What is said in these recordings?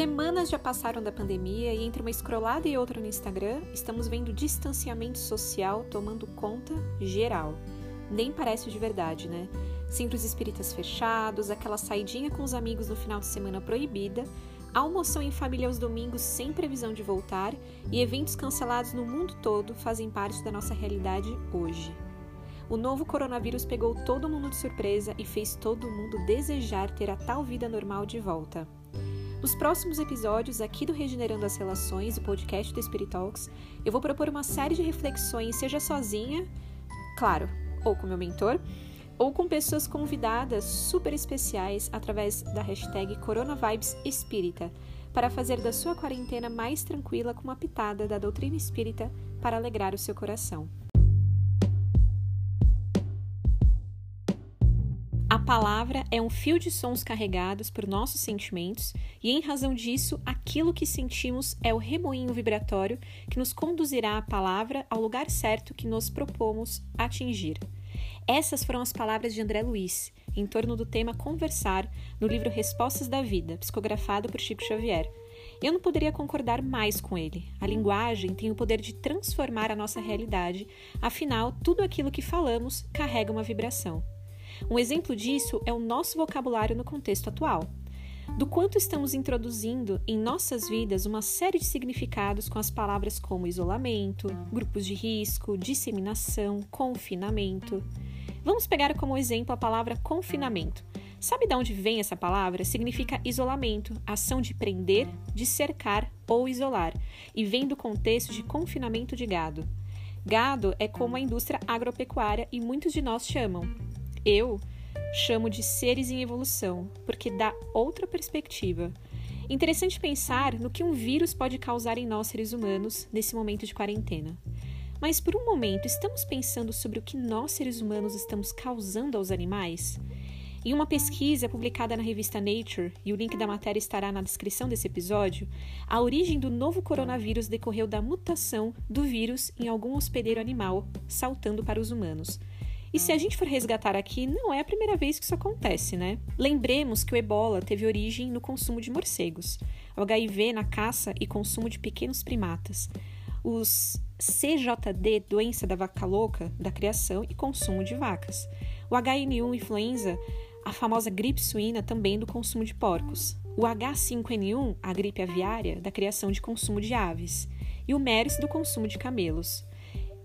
Semanas já passaram da pandemia e entre uma escrolada e outra no Instagram, estamos vendo distanciamento social tomando conta geral. Nem parece de verdade, né? Centros espíritas fechados, aquela saidinha com os amigos no final de semana proibida, almoção em família aos domingos sem previsão de voltar e eventos cancelados no mundo todo fazem parte da nossa realidade hoje. O novo coronavírus pegou todo mundo de surpresa e fez todo mundo desejar ter a tal vida normal de volta. Nos próximos episódios aqui do Regenerando as Relações, o podcast do Spirit Talks, eu vou propor uma série de reflexões, seja sozinha, claro, ou com meu mentor, ou com pessoas convidadas super especiais através da hashtag Coronavibes Espírita, para fazer da sua quarentena mais tranquila com uma pitada da doutrina espírita para alegrar o seu coração. Palavra é um fio de sons carregados por nossos sentimentos, e em razão disso, aquilo que sentimos é o remoinho vibratório que nos conduzirá a palavra ao lugar certo que nos propomos atingir. Essas foram as palavras de André Luiz, em torno do tema Conversar, no livro Respostas da Vida, psicografado por Chico Xavier. Eu não poderia concordar mais com ele. A linguagem tem o poder de transformar a nossa realidade, afinal, tudo aquilo que falamos carrega uma vibração. Um exemplo disso é o nosso vocabulário no contexto atual. Do quanto estamos introduzindo em nossas vidas uma série de significados com as palavras como isolamento, grupos de risco, disseminação, confinamento. Vamos pegar como exemplo a palavra confinamento. Sabe de onde vem essa palavra? Significa isolamento, ação de prender, de cercar ou isolar, e vem do contexto de confinamento de gado. Gado é como a indústria agropecuária e muitos de nós chamam. Eu chamo de seres em evolução, porque dá outra perspectiva. Interessante pensar no que um vírus pode causar em nós seres humanos nesse momento de quarentena. Mas por um momento, estamos pensando sobre o que nós, seres humanos, estamos causando aos animais? Em uma pesquisa publicada na revista Nature, e o link da matéria estará na descrição desse episódio, a origem do novo coronavírus decorreu da mutação do vírus em algum hospedeiro animal, saltando para os humanos. E se a gente for resgatar aqui, não é a primeira vez que isso acontece, né? Lembremos que o ebola teve origem no consumo de morcegos, o HIV na caça e consumo de pequenos primatas, os CJD, doença da vaca louca, da criação e consumo de vacas. O HN1 influenza, a famosa gripe suína, também do consumo de porcos. O H5N1, a gripe aviária, da criação de consumo de aves. E o MERS, do consumo de camelos.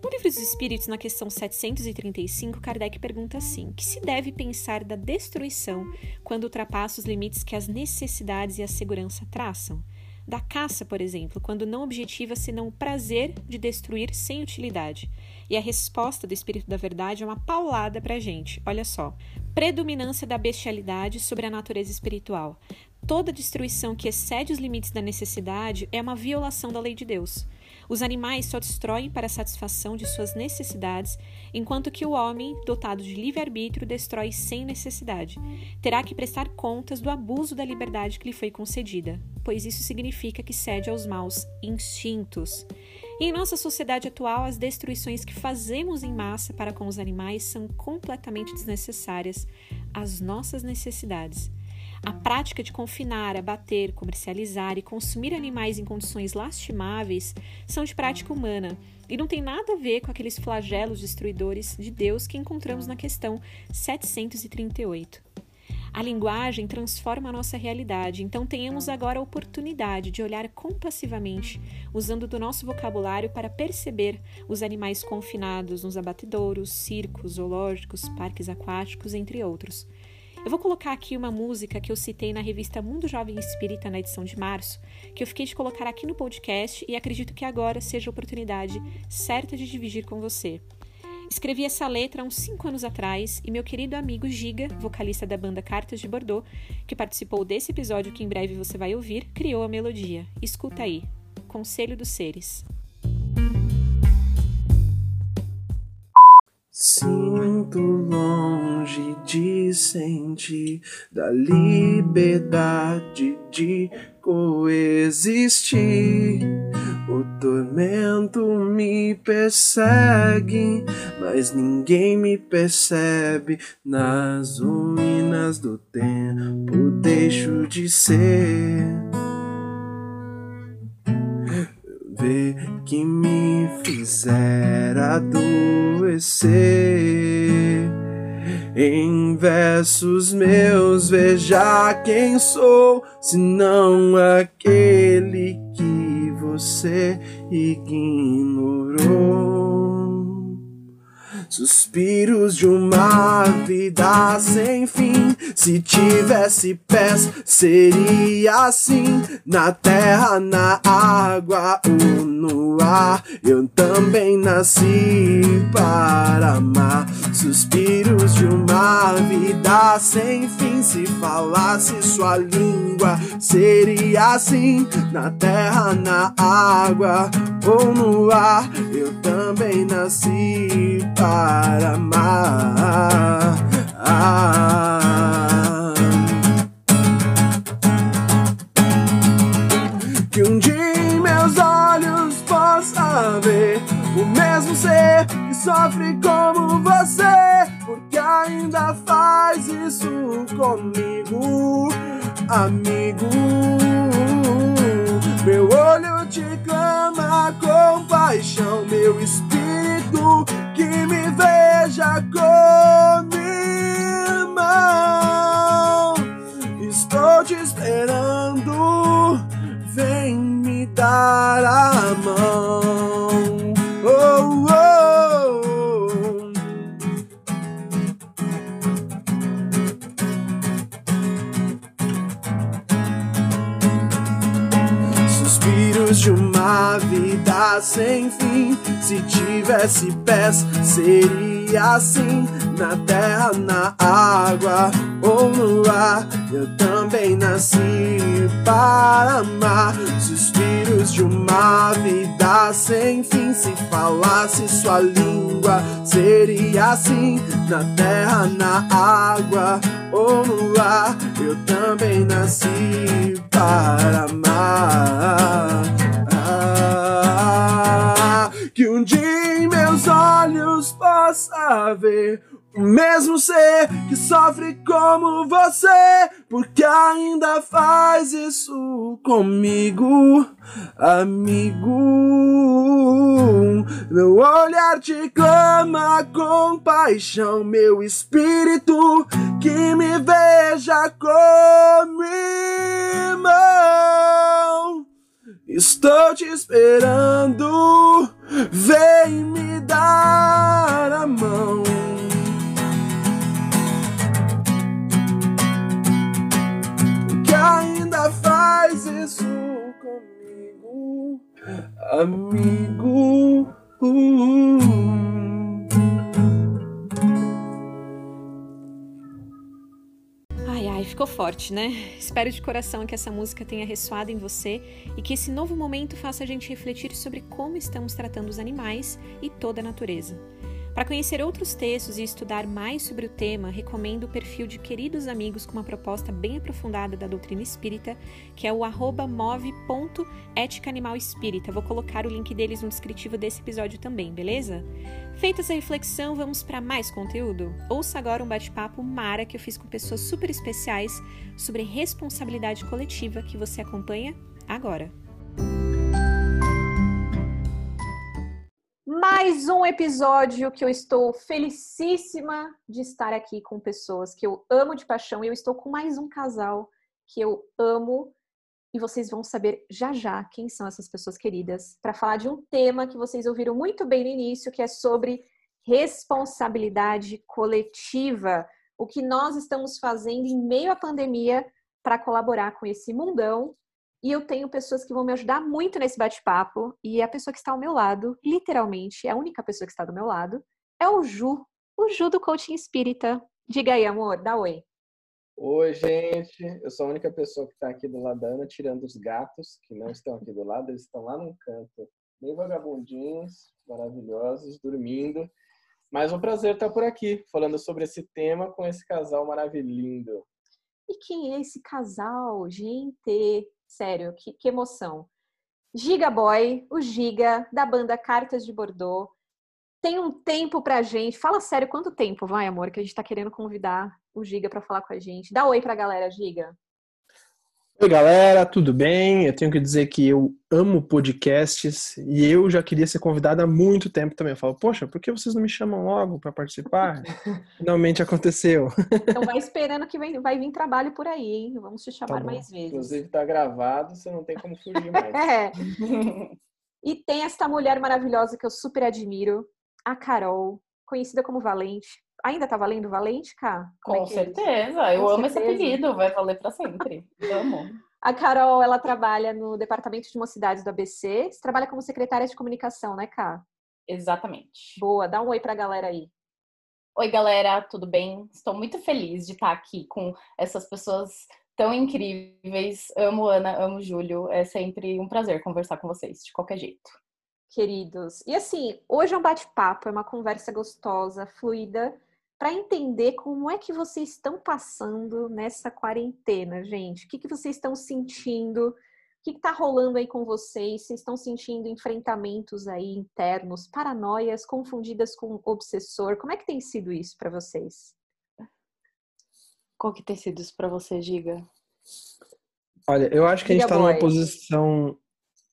No Livro dos Espíritos, na questão 735, Kardec pergunta assim: que se deve pensar da destruição quando ultrapassa os limites que as necessidades e a segurança traçam? da caça, por exemplo, quando não objetiva senão o prazer de destruir sem utilidade. E a resposta do Espírito da Verdade é uma paulada para a gente. Olha só: predominância da bestialidade sobre a natureza espiritual. Toda destruição que excede os limites da necessidade é uma violação da lei de Deus. Os animais só destroem para a satisfação de suas necessidades, enquanto que o homem, dotado de livre-arbítrio, destrói sem necessidade. Terá que prestar contas do abuso da liberdade que lhe foi concedida, pois isso significa que cede aos maus instintos. Em nossa sociedade atual, as destruições que fazemos em massa para com os animais são completamente desnecessárias às nossas necessidades. A prática de confinar, abater, comercializar e consumir animais em condições lastimáveis são de prática humana e não tem nada a ver com aqueles flagelos destruidores de Deus que encontramos na questão 738. A linguagem transforma a nossa realidade, então tenhamos agora a oportunidade de olhar compassivamente, usando do nosso vocabulário para perceber os animais confinados nos abatedouros, circos, zoológicos, parques aquáticos, entre outros. Eu vou colocar aqui uma música que eu citei na revista Mundo Jovem Espírita na edição de março, que eu fiquei de colocar aqui no podcast e acredito que agora seja a oportunidade certa de dividir com você. Escrevi essa letra há uns 5 anos atrás e meu querido amigo Giga, vocalista da banda Cartas de Bordeaux, que participou desse episódio que em breve você vai ouvir, criou a melodia. Escuta aí. Conselho dos Seres. Sinto longe de sentir da liberdade de coexistir. O tormento me persegue, mas ninguém me percebe. Nas ruínas do tempo deixo de ser. Que me fizera adoecer. Em versos meus, veja quem sou, senão aquele que você ignorou. Suspiros de uma vida sem fim. Se tivesse pés, seria assim. Na terra, na água ou no ar. Eu também nasci para amar. Suspiros de uma vida sem fim. Se falasse sua língua, seria assim. Na terra, na água ou no ar. Eu também nasci para para amar. Que um dia em meus olhos possa ver o mesmo ser que sofre como você, porque ainda faz isso comigo, amigo. Meu olho te clama com paixão, meu espírito que me veja como irmão. Estou te esperando, vem me dar a mão. Oh, oh. De uma vida sem fim. Se tivesse pés, seria assim. Na terra, na água ou no ar. Eu também nasci para amar. Suspiros de uma vida sem fim. Se falasse sua língua, seria assim. Na terra, na água ou no ar. Eu também nasci para amar. Que um dia em meus olhos possa ver o mesmo ser que sofre como você, porque ainda faz isso comigo, amigo. Meu olhar te clama com paixão, meu espírito que me veja como irmão. Estou te esperando, vem me dar a mão. Que ainda faz isso comigo, amigo. Ai, ai, ficou forte, né? Espero de coração que essa música tenha ressoado em você e que esse novo momento faça a gente refletir sobre como estamos tratando os animais e toda a natureza. Para conhecer outros textos e estudar mais sobre o tema, recomendo o perfil de queridos amigos com uma proposta bem aprofundada da doutrina espírita, que é o move.éticaanimalespírita. Vou colocar o link deles no descritivo desse episódio também, beleza? Feita essa reflexão, vamos para mais conteúdo? Ouça agora um bate-papo mara que eu fiz com pessoas super especiais sobre responsabilidade coletiva que você acompanha agora. Mais um episódio que eu estou felicíssima de estar aqui com pessoas que eu amo de paixão e eu estou com mais um casal que eu amo. E vocês vão saber já já quem são essas pessoas queridas para falar de um tema que vocês ouviram muito bem no início, que é sobre responsabilidade coletiva, o que nós estamos fazendo em meio à pandemia para colaborar com esse mundão e eu tenho pessoas que vão me ajudar muito nesse bate-papo. E a pessoa que está ao meu lado, literalmente, é a única pessoa que está do meu lado, é o Ju. O Ju do Coaching Espírita. Diga aí, amor, dá oi. Oi, gente. Eu sou a única pessoa que está aqui do lado da Ana, tirando os gatos, que não estão aqui do lado, eles estão lá no canto, bem vagabundinhos, maravilhosos, dormindo. Mas um prazer estar por aqui, falando sobre esse tema com esse casal maravilhoso. E quem é esse casal? Gente, Sério, que, que emoção. Giga Boy, o Giga, da banda Cartas de Bordeaux. Tem um tempo pra gente. Fala sério, quanto tempo, vai, amor, que a gente tá querendo convidar o Giga para falar com a gente. Dá oi pra galera, Giga. Oi, galera, tudo bem? Eu tenho que dizer que eu amo podcasts e eu já queria ser convidado há muito tempo também. Eu falo, poxa, por que vocês não me chamam logo para participar? Finalmente aconteceu. Então vai esperando que vai vir trabalho por aí, hein? Vamos te chamar tá mais vezes. Inclusive tá gravado, você não tem como fugir mais. é. E tem esta mulher maravilhosa que eu super admiro, a Carol, conhecida como Valente. Ainda tá valendo Valente, Cá? É Com é certeza. É eu amo certeza. esse apelido, vai valer para sempre. amo. A Carol, ela trabalha no Departamento de Mocidades do ABC. Você trabalha como secretária de comunicação, né, Cá? Exatamente. Boa, dá um oi pra galera aí. Oi, galera, tudo bem? Estou muito feliz de estar aqui com essas pessoas tão incríveis. Amo Ana, amo Júlio. É sempre um prazer conversar com vocês, de qualquer jeito. Queridos. E assim, hoje é um bate-papo, é uma conversa gostosa, fluida, para entender como é que vocês estão passando nessa quarentena, gente. O que, que vocês estão sentindo? O que está rolando aí com vocês? Vocês estão sentindo enfrentamentos aí internos, paranoias confundidas com obsessor? Como é que tem sido isso para vocês? Qual que tem sido isso para você, Giga? Olha, eu acho que a gente está numa posição,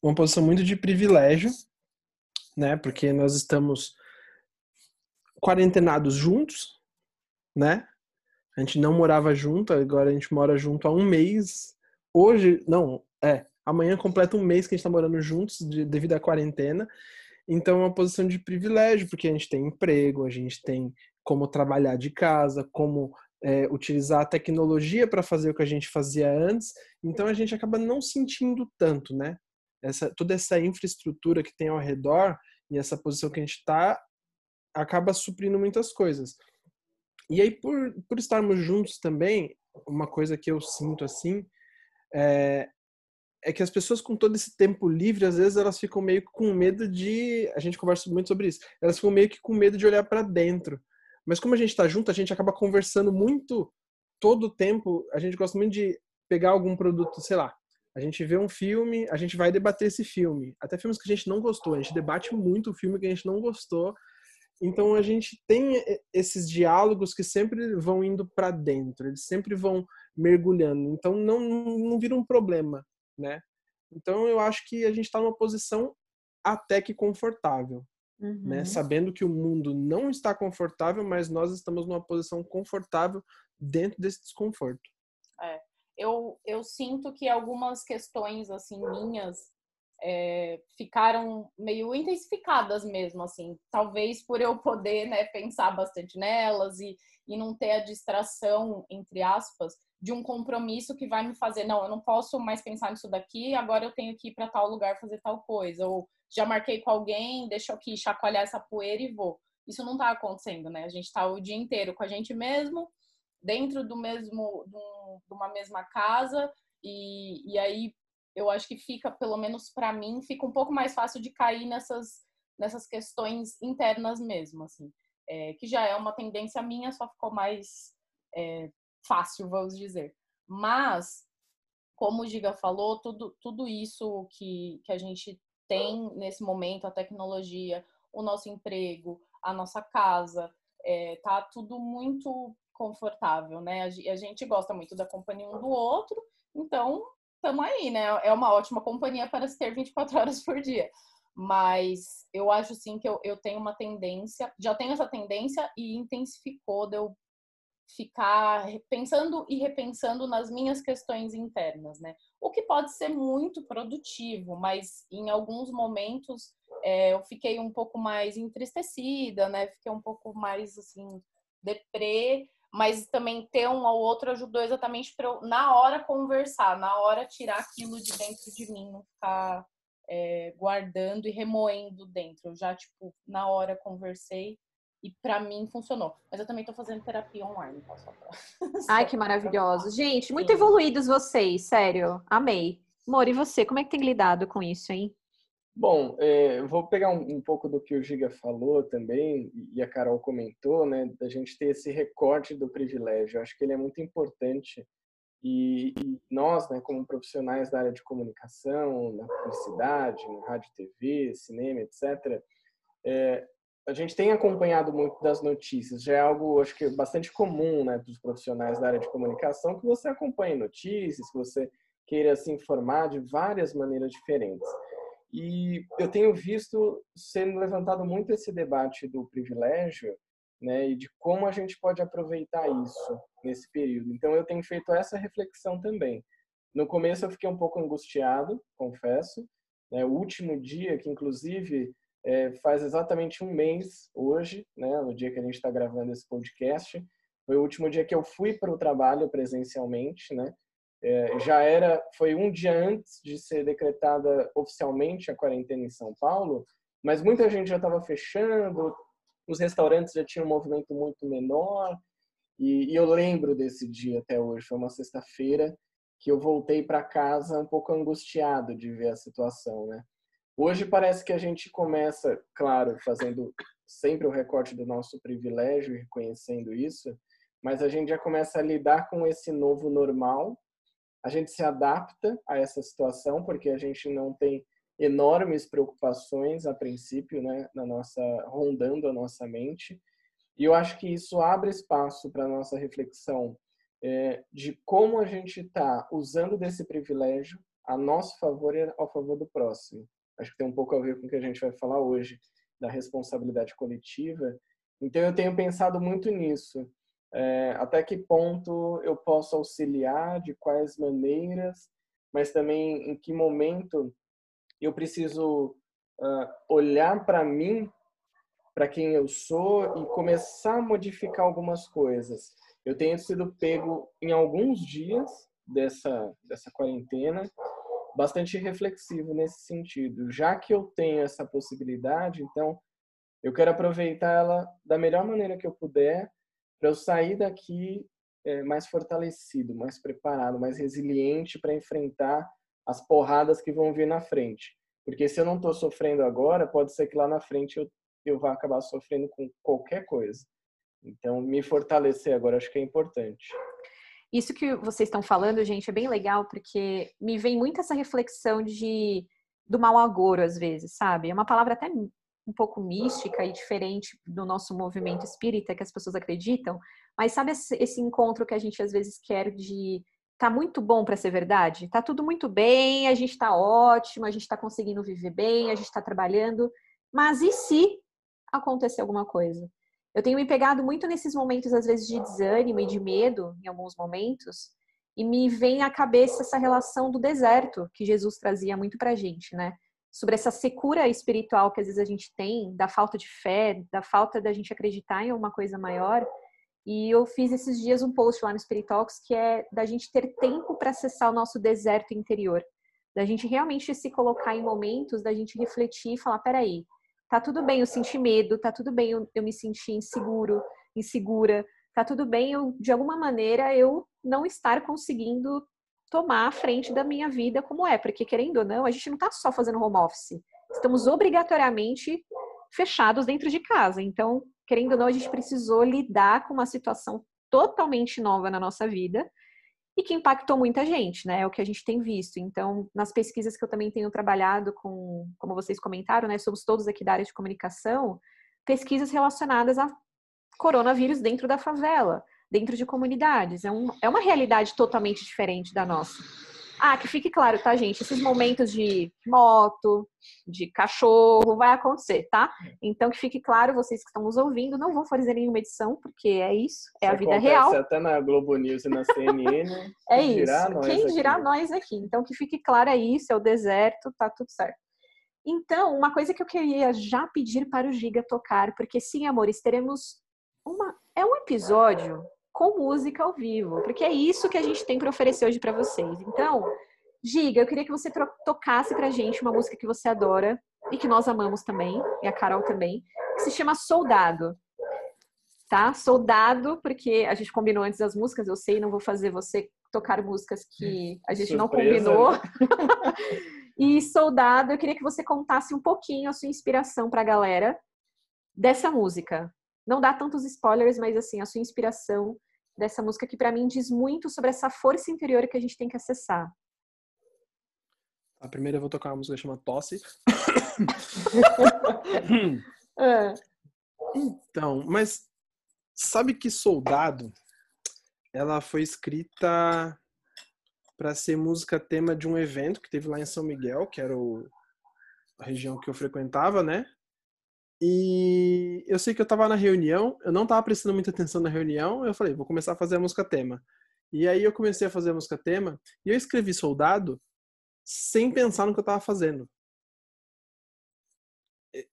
uma posição muito de privilégio, né? Porque nós estamos quarentenados juntos, né? A gente não morava junto, agora a gente mora junto há um mês. Hoje, não, é, amanhã completa um mês que a gente tá morando juntos de, devido à quarentena. Então é uma posição de privilégio, porque a gente tem emprego, a gente tem como trabalhar de casa, como é, utilizar a tecnologia para fazer o que a gente fazia antes. Então a gente acaba não sentindo tanto, né? Essa, toda essa infraestrutura que tem ao redor e essa posição que a gente está acaba suprindo muitas coisas. E aí, por, por estarmos juntos também, uma coisa que eu sinto assim é, é que as pessoas com todo esse tempo livre, às vezes elas ficam meio com medo de. A gente conversa muito sobre isso. Elas ficam meio que com medo de olhar para dentro. Mas como a gente está junto, a gente acaba conversando muito todo o tempo. A gente gosta muito de pegar algum produto, sei lá. A gente vê um filme, a gente vai debater esse filme. Até filmes que a gente não gostou. A gente debate muito o filme que a gente não gostou então a gente tem esses diálogos que sempre vão indo para dentro, eles sempre vão mergulhando. Então não, não vira um problema, né? Então eu acho que a gente está numa posição até que confortável, uhum. né? Sabendo que o mundo não está confortável, mas nós estamos numa posição confortável dentro desse desconforto. É. Eu, eu sinto que algumas questões assim minhas é, ficaram meio intensificadas mesmo, assim. Talvez por eu poder né, pensar bastante nelas e, e não ter a distração, entre aspas, de um compromisso que vai me fazer, não, eu não posso mais pensar nisso daqui, agora eu tenho que ir para tal lugar fazer tal coisa. Ou já marquei com alguém, deixa eu aqui chacoalhar essa poeira e vou. Isso não está acontecendo, né? A gente está o dia inteiro com a gente mesmo, dentro do mesmo, de uma mesma casa, e, e aí eu acho que fica, pelo menos para mim, fica um pouco mais fácil de cair nessas, nessas questões internas mesmo, assim. É, que já é uma tendência minha, só ficou mais é, fácil, vamos dizer. Mas, como o Giga falou, tudo, tudo isso que, que a gente tem nesse momento, a tecnologia, o nosso emprego, a nossa casa, é, tá tudo muito confortável, né? A gente gosta muito da companhia um do outro, então estamos aí, né? É uma ótima companhia para se ter 24 horas por dia. Mas eu acho sim que eu, eu tenho uma tendência, já tenho essa tendência e intensificou de eu ficar pensando e repensando nas minhas questões internas, né? O que pode ser muito produtivo, mas em alguns momentos é, eu fiquei um pouco mais entristecida, né? Fiquei um pouco mais assim deprê, mas também ter um ao outro ajudou exatamente para eu, na hora, conversar, na hora, tirar aquilo de dentro de mim, não ficar é, guardando e remoendo dentro. Eu já, tipo, na hora conversei e para mim funcionou. Mas eu também tô fazendo terapia online, tá? Só pra... Ai, que maravilhoso. Gente, muito Sim. evoluídos vocês, sério. Amei. Amor, e você, como é que tem lidado com isso, hein? Bom, é, vou pegar um, um, pouco do que o Giga falou também, e a Carol comentou, né, da gente ter esse recorte do privilégio. Eu acho que ele é muito importante e, e, nós, né, como profissionais da área de comunicação, na publicidade, no rádio, TV, cinema, etc., é, a gente tem acompanhado muito das notícias. Já é algo, acho que, bastante comum, né, dos profissionais da área de comunicação, que você acompanhe notícias, que você queira se informar de várias maneiras diferentes. E eu tenho visto sendo levantado muito esse debate do privilégio, né, e de como a gente pode aproveitar isso nesse período. Então eu tenho feito essa reflexão também. No começo eu fiquei um pouco angustiado, confesso. Né, o último dia, que inclusive é, faz exatamente um mês hoje, né, no dia que a gente está gravando esse podcast, foi o último dia que eu fui para o trabalho presencialmente, né? É, já era, foi um dia antes de ser decretada oficialmente a quarentena em São Paulo, mas muita gente já estava fechando, os restaurantes já tinham um movimento muito menor, e, e eu lembro desse dia até hoje. Foi uma sexta-feira que eu voltei para casa um pouco angustiado de ver a situação, né? Hoje parece que a gente começa, claro, fazendo sempre o recorte do nosso privilégio e reconhecendo isso, mas a gente já começa a lidar com esse novo normal a gente se adapta a essa situação porque a gente não tem enormes preocupações a princípio, né, na nossa rondando a nossa mente. E eu acho que isso abre espaço para nossa reflexão é, de como a gente está usando desse privilégio a nosso favor e ao favor do próximo. Acho que tem um pouco a ver com o que a gente vai falar hoje da responsabilidade coletiva. Então eu tenho pensado muito nisso é, até que ponto eu posso auxiliar, de quais maneiras, mas também em que momento eu preciso uh, olhar para mim, para quem eu sou e começar a modificar algumas coisas. Eu tenho sido pego em alguns dias dessa, dessa quarentena bastante reflexivo nesse sentido. Já que eu tenho essa possibilidade, então eu quero aproveitar ela da melhor maneira que eu puder para eu sair daqui é, mais fortalecido, mais preparado, mais resiliente para enfrentar as porradas que vão vir na frente. Porque se eu não estou sofrendo agora, pode ser que lá na frente eu, eu vá acabar sofrendo com qualquer coisa. Então, me fortalecer agora acho que é importante. Isso que vocês estão falando, gente, é bem legal, porque me vem muito essa reflexão de do mal agouro, às vezes, sabe? É uma palavra até um pouco mística e diferente do nosso movimento espírita que as pessoas acreditam, mas sabe esse, encontro que a gente às vezes quer de tá muito bom para ser verdade? Tá tudo muito bem, a gente tá ótimo, a gente tá conseguindo viver bem, a gente tá trabalhando, mas e se acontecer alguma coisa? Eu tenho me pegado muito nesses momentos às vezes de desânimo e de medo em alguns momentos, e me vem à cabeça essa relação do deserto que Jesus trazia muito pra gente, né? Sobre essa secura espiritual que às vezes a gente tem, da falta de fé, da falta da gente acreditar em alguma coisa maior. E eu fiz esses dias um post lá no Spirit Talks que é da gente ter tempo para acessar o nosso deserto interior, da gente realmente se colocar em momentos, da gente refletir e falar, peraí, tá tudo bem eu sentir medo, tá tudo bem eu, eu me sentir inseguro, insegura, tá tudo bem eu, de alguma maneira, eu não estar conseguindo tomar a frente da minha vida como é, porque querendo ou não, a gente não está só fazendo home office, estamos obrigatoriamente fechados dentro de casa. Então, querendo ou não, a gente precisou lidar com uma situação totalmente nova na nossa vida e que impactou muita gente, né? É o que a gente tem visto. Então, nas pesquisas que eu também tenho trabalhado com, como vocês comentaram, né? Somos todos aqui da área de comunicação, pesquisas relacionadas a coronavírus dentro da favela dentro de comunidades. É, um, é uma realidade totalmente diferente da nossa. Ah, que fique claro, tá, gente? Esses momentos de moto, de cachorro, vai acontecer, tá? Então, que fique claro, vocês que estão nos ouvindo, não vão fazer nenhuma edição, porque é isso, é isso a vida real. até na Globo News e na CNN. é isso. Quem dirá nós aqui? Então, que fique claro é isso, é o deserto, tá tudo certo. Então, uma coisa que eu queria já pedir para o Giga tocar, porque sim, amores, teremos uma. É um episódio com música ao vivo, porque é isso que a gente tem para oferecer hoje para vocês. Então, Giga, eu queria que você tocasse pra gente uma música que você adora e que nós amamos também, e a Carol também, que se chama Soldado. Tá? Soldado, porque a gente combinou antes as músicas, eu sei, não vou fazer você tocar músicas que a gente Surpresa, não combinou. E Soldado, eu queria que você contasse um pouquinho a sua inspiração para a galera dessa música. Não dá tantos spoilers, mas assim, a sua inspiração dessa música que para mim diz muito sobre essa força interior que a gente tem que acessar. A primeira eu vou tocar uma música que chama Tosse. é. Então, mas sabe que Soldado ela foi escrita para ser música tema de um evento que teve lá em São Miguel, que era o, a região que eu frequentava, né? E eu sei que eu tava na reunião, eu não tava prestando muita atenção na reunião, eu falei, vou começar a fazer a música tema. E aí eu comecei a fazer a música tema, e eu escrevi Soldado sem pensar no que eu tava fazendo.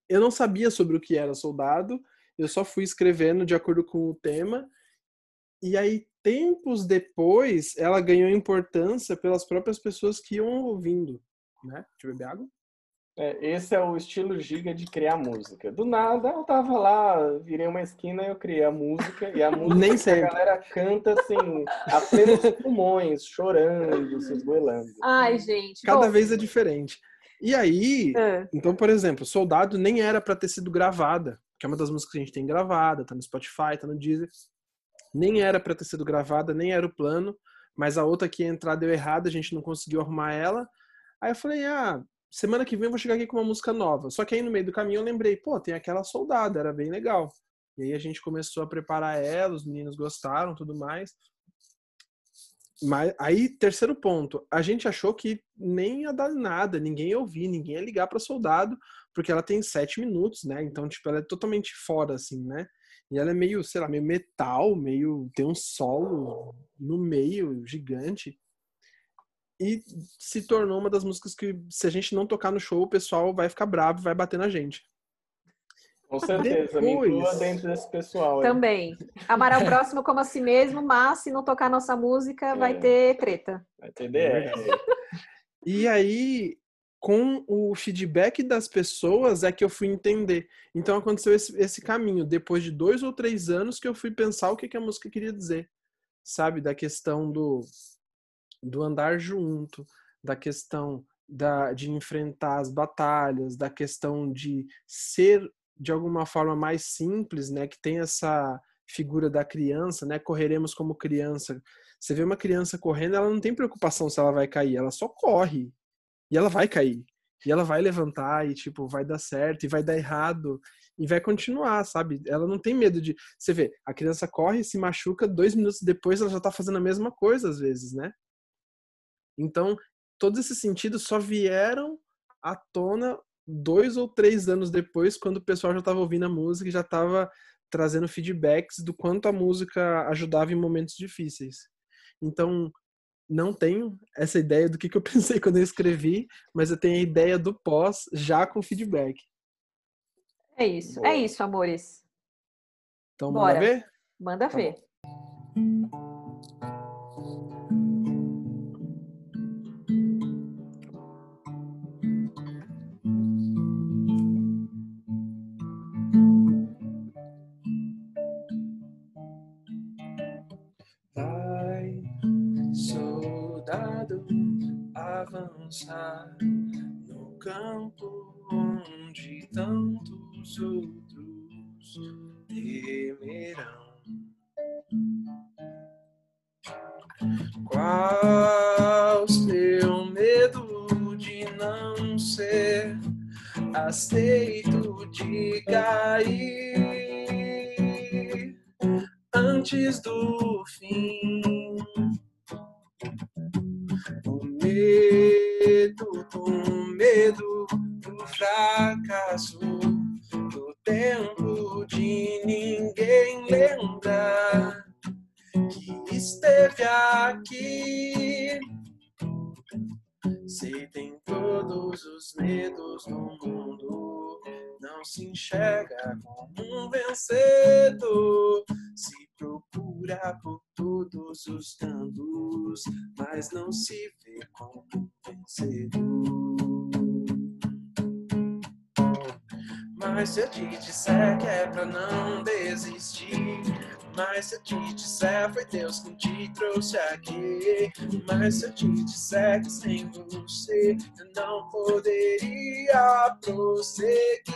Eu não sabia sobre o que era Soldado, eu só fui escrevendo de acordo com o tema, e aí tempos depois ela ganhou importância pelas próprias pessoas que iam ouvindo, né? Deixa eu beber água. É, esse é o estilo giga de criar música. Do nada, eu tava lá, virei uma esquina e eu criei a música. E a música Nem a galera canta assim, a plenos pulmões, chorando, se esgoelando. Ai, gente. Cada bom, vez é diferente. E aí, é. então, por exemplo, Soldado nem era para ter sido gravada, que é uma das músicas que a gente tem gravada, tá no Spotify, tá no Deezer. Nem era para ter sido gravada, nem era o plano, mas a outra que ia entrar deu errado, a gente não conseguiu arrumar ela. Aí eu falei, ah, semana que vem eu vou chegar aqui com uma música nova. Só que aí no meio do caminho eu lembrei, pô, tem aquela soldada, era bem legal. E aí a gente começou a preparar ela, os meninos gostaram, tudo mais. Mas aí, terceiro ponto, a gente achou que nem ia dar nada, ninguém ia ouvir, ninguém ia ligar para soldado, porque ela tem sete minutos, né? Então, tipo, ela é totalmente fora, assim, né? E ela é meio, sei lá, meio metal, meio. tem um solo no meio gigante e se tornou uma das músicas que, se a gente não tocar no show, o pessoal vai ficar bravo, vai bater na gente. Com certeza, me Depois- inclua dentro desse pessoal. aí. Também. Amar o próximo como a si mesmo, mas se não tocar nossa música, vai É. ter treta. Vai ter DR. E aí, com o feedback das pessoas, é que eu fui entender. Então aconteceu esse, esse caminho. Depois de dois ou três anos que eu fui pensar o que, que a música queria dizer. Sabe? Da questão do, do andar junto, da questão da, de enfrentar as batalhas, da questão de ser de alguma forma mais simples, né? Que tem essa figura da criança, né? Correremos como criança. Você vê uma criança correndo, ela não tem preocupação se ela vai cair, ela só corre. E ela vai cair. E ela vai levantar e, tipo, vai dar certo e vai dar errado. E vai continuar, sabe? Ela não tem medo de. Você vê, a criança corre, se machuca, dois minutos depois ela já tá fazendo a mesma coisa, às vezes, né? Então, todos esses sentidos só vieram à tona dois ou três anos depois, quando o pessoal já estava ouvindo a música e já estava trazendo feedbacks do quanto a música ajudava em momentos difíceis. Então, não tenho essa ideia do que, que eu pensei quando eu escrevi, mas eu tenho a ideia do pós já com feedback. É isso. Boa. É isso, amores. Então, Bora. bora ver? Manda Tá ver. Avançar no campo onde tantos outros temerão. Qual seu medo de não ser aceito de cair antes do Deus quem te trouxe aqui, mas se eu te disser que sem você eu não poderia prosseguir.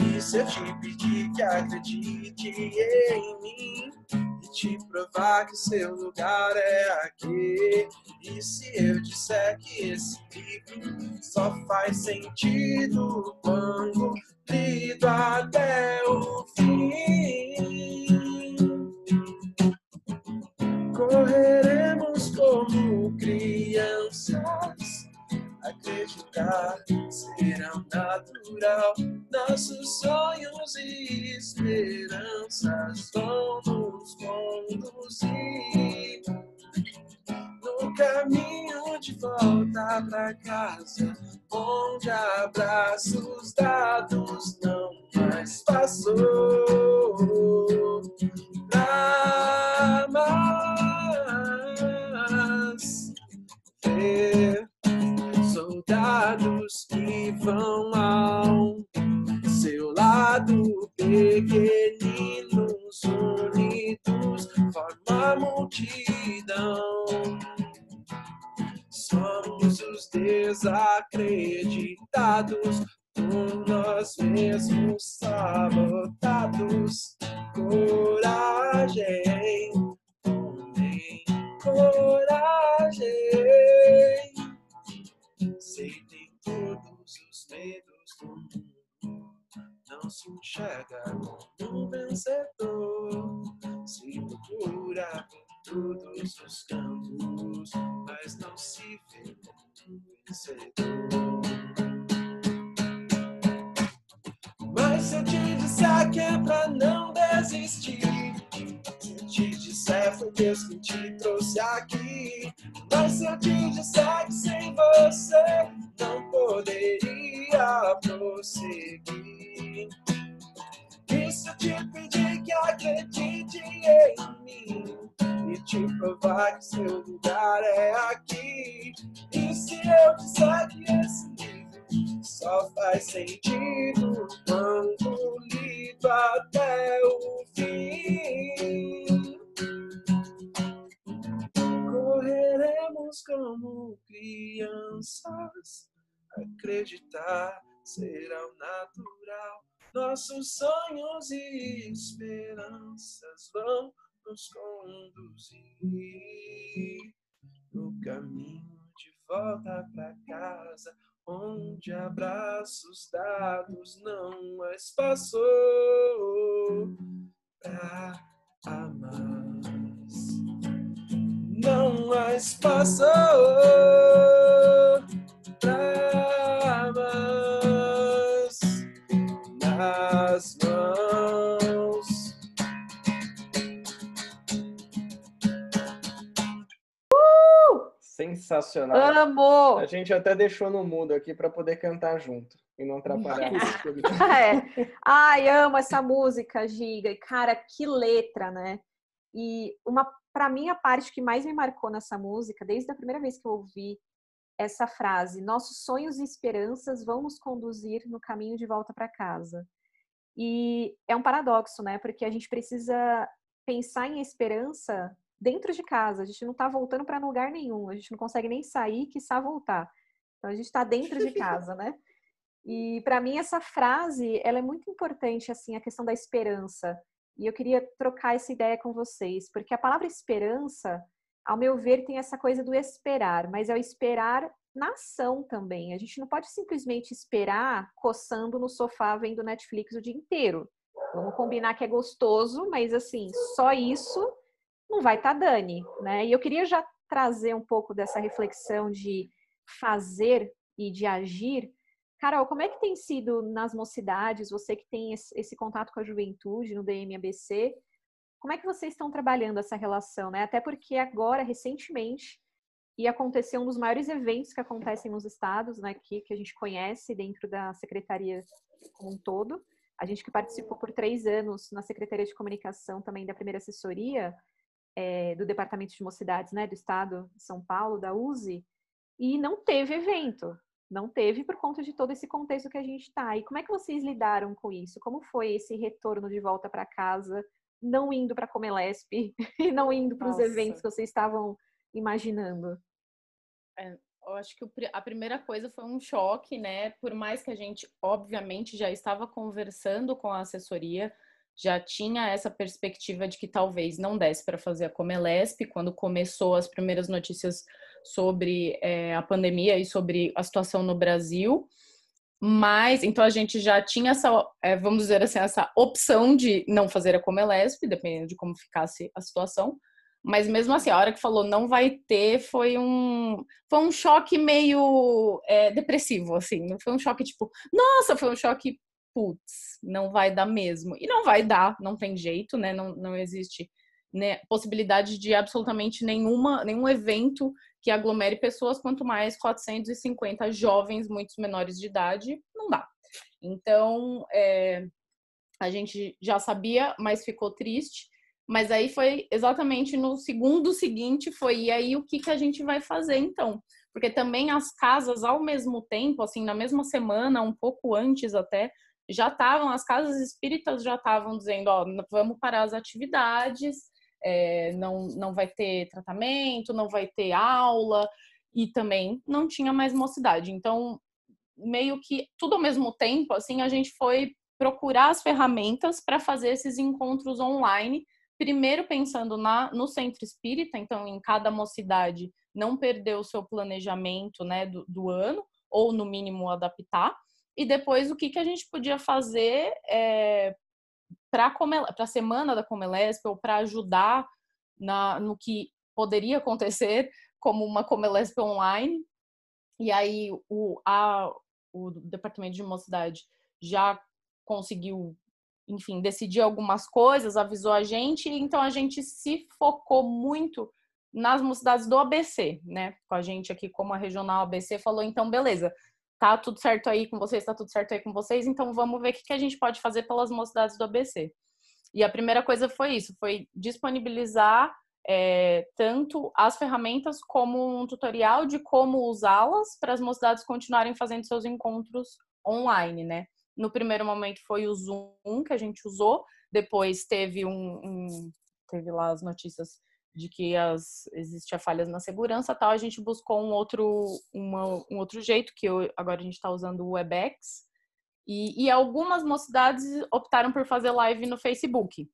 E se eu te pedir que acredite em mim e te provar que seu lugar é aqui? E se eu disser que esse livro só faz sentido quando lido até o fim? Correremos como crianças. Acreditar será natural. Nossos sonhos e esperanças vão nos conduzir no caminho de volta pra casa, onde abraços dados não mais passou pra mais ver soldados que vão ao seu lado pequeninos unidos forma multidão. Somos os desacreditados por nós mesmos sabotados coragem coragem. Sei tem todos os medos do mundo não se enxerga como um vencedor. Se procura por todos os cantos mas não se vê como um vencedor. Mas se eu te disser que é pra não desistir te disser foi Deus que te trouxe aqui. Mas se eu te disser que sem você não poderia prosseguir. E se eu te pedir que acredite em mim e te provar que seu lugar é aqui. E se eu disser que esse livro só faz sentido quando lido até o fim correremos como crianças acreditar será o natural nossos sonhos e esperanças vão nos conduzir no caminho de volta pra casa, onde abraços dados não mais passou pra amar. Não mais passou pra amar nas mãos. Sensacional. Amo! A gente até deixou no mudo aqui para poder cantar junto e não atrapalhar é. Ai, amo essa música, Giga. E, cara, que letra, né? E uma, para mim, a parte que mais me marcou nessa música, desde a primeira vez que eu ouvi essa frase: Nossos sonhos e esperanças vão nos conduzir no caminho de volta para casa. E é um paradoxo, né? Porque a gente precisa pensar em esperança dentro de casa. A gente não está voltando para lugar nenhum. A gente não consegue nem sair, que quiçá voltar. Então a gente está dentro de casa, né? E para mim essa frase, ela é muito importante assim, a questão da esperança. E eu queria trocar essa ideia com vocês, porque a palavra esperança, ao meu ver, tem essa coisa do esperar, mas é o esperar na ação também. A gente não pode simplesmente esperar coçando no sofá vendo Netflix o dia inteiro. Vamos combinar que é gostoso, mas assim, só isso não vai estar tá dane, né? E eu queria já trazer um pouco dessa reflexão de fazer e de agir. Carol, como é que tem sido nas mocidades, você que tem esse contato com a juventude no DMABC, como é que vocês estão trabalhando essa relação, né? Até porque agora, recentemente, ia acontecer um dos maiores eventos que acontecem nos estados, né, que, que a gente conhece dentro da secretaria como um todo. A gente que participou por três anos na Secretaria de Comunicação também da primeira assessoria é, do Departamento de Mocidades, né, do Estado de São Paulo, da USE, e não teve evento. Não teve por conta de todo esse contexto que a gente está. E como é que vocês lidaram com isso? Como foi esse retorno de volta para casa não indo para a Comelesp e não indo para os eventos que vocês estavam imaginando? É, eu acho que a primeira coisa foi um choque, né? Por mais que a gente, obviamente, já estava conversando com a assessoria, já tinha essa perspectiva de que talvez não desse para fazer a Comelesp, quando começou as primeiras notícias sobre é, a pandemia e sobre a situação no Brasil. Mas, então a gente já tinha essa, é, vamos dizer assim, essa opção de não fazer a Comelesp, dependendo de como ficasse a situação. Mas mesmo assim, a hora que falou não vai ter, foi um, foi um choque meio é, depressivo, assim. Não foi um choque tipo, nossa, foi um choque, putz, não vai dar mesmo. E não vai dar, não tem jeito, né? Não, não existe né, possibilidade de absolutamente nenhuma, nenhum evento que aglomere pessoas, quanto mais 450 jovens, muitos menores de idade, não dá. Então, é, a gente já sabia, mas ficou triste. Mas aí foi exatamente no segundo seguinte, foi e aí o que, que a gente vai fazer então? Porque também as casas, ao mesmo tempo, assim, na mesma semana, um pouco antes até, já estavam, as casas espíritas já estavam dizendo, ó, vamos parar as atividades, é, não, não vai ter tratamento, não vai ter aula, e também não tinha mais mocidade. Então, meio que tudo ao mesmo tempo, assim, a gente foi procurar as ferramentas para fazer esses encontros online, primeiro pensando na, no centro espírita, então em cada mocidade não perder o seu planejamento né, do, do ano, ou no mínimo adaptar, e depois o que, que a gente podia fazer é, para a semana da Comelesp ou para ajudar na, no que poderia acontecer como uma Comelesp online. E aí o, a, o Departamento de Mocidade já conseguiu, enfim, decidir algumas coisas, avisou a gente, então a gente se focou muito nas mocidades do ABC, né? Com a gente aqui como a regional ABC falou, então beleza, tá tudo certo aí com vocês, tá tudo certo aí com vocês, então vamos ver o que a gente pode fazer pelas mocidades do ABC. E a primeira coisa foi isso, foi disponibilizar é, tanto as ferramentas como um tutorial de como usá-las para as mocidades continuarem fazendo seus encontros online, né? No primeiro momento foi o Zoom que a gente usou, depois teve um, um teve lá as notícias de que as, existia falhas na segurança tal, a gente buscou um outro, uma, um outro jeito, que eu, agora a gente está usando o WebEx, e, e algumas mocidades optaram por fazer live no Facebook.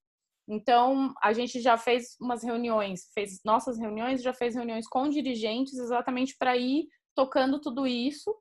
Então, a gente já fez umas reuniões, fez nossas reuniões, já fez reuniões com dirigentes exatamente para ir tocando tudo isso.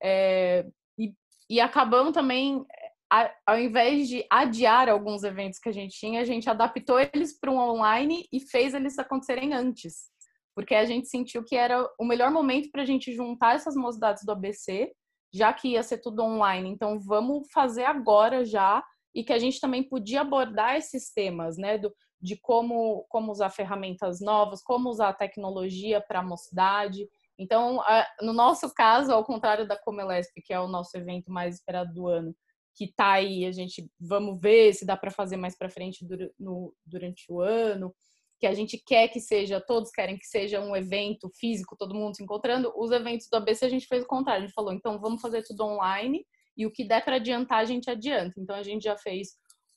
É, e, e acabamos também ao invés de adiar alguns eventos que a gente tinha, a gente adaptou eles para um online e fez eles acontecerem antes. Porque a gente sentiu que era o melhor momento para a gente juntar essas mocidades do ABC, já que ia ser tudo online. Então, vamos fazer agora já. E que a gente também podia abordar esses temas, né? Do, de como, como usar ferramentas novas, como usar a tecnologia para a mocidade. Então, no nosso caso, ao contrário da Comelesp, que é o nosso evento mais esperado do ano, que tá aí, a gente vamos ver se dá para fazer mais para frente no, durante o ano, que a gente quer que seja, todos querem que seja um evento físico, todo mundo se encontrando. Os eventos do ABC a gente fez o contrário, a gente falou, então vamos fazer tudo online e o que der para adiantar a gente adianta. Então a gente já fez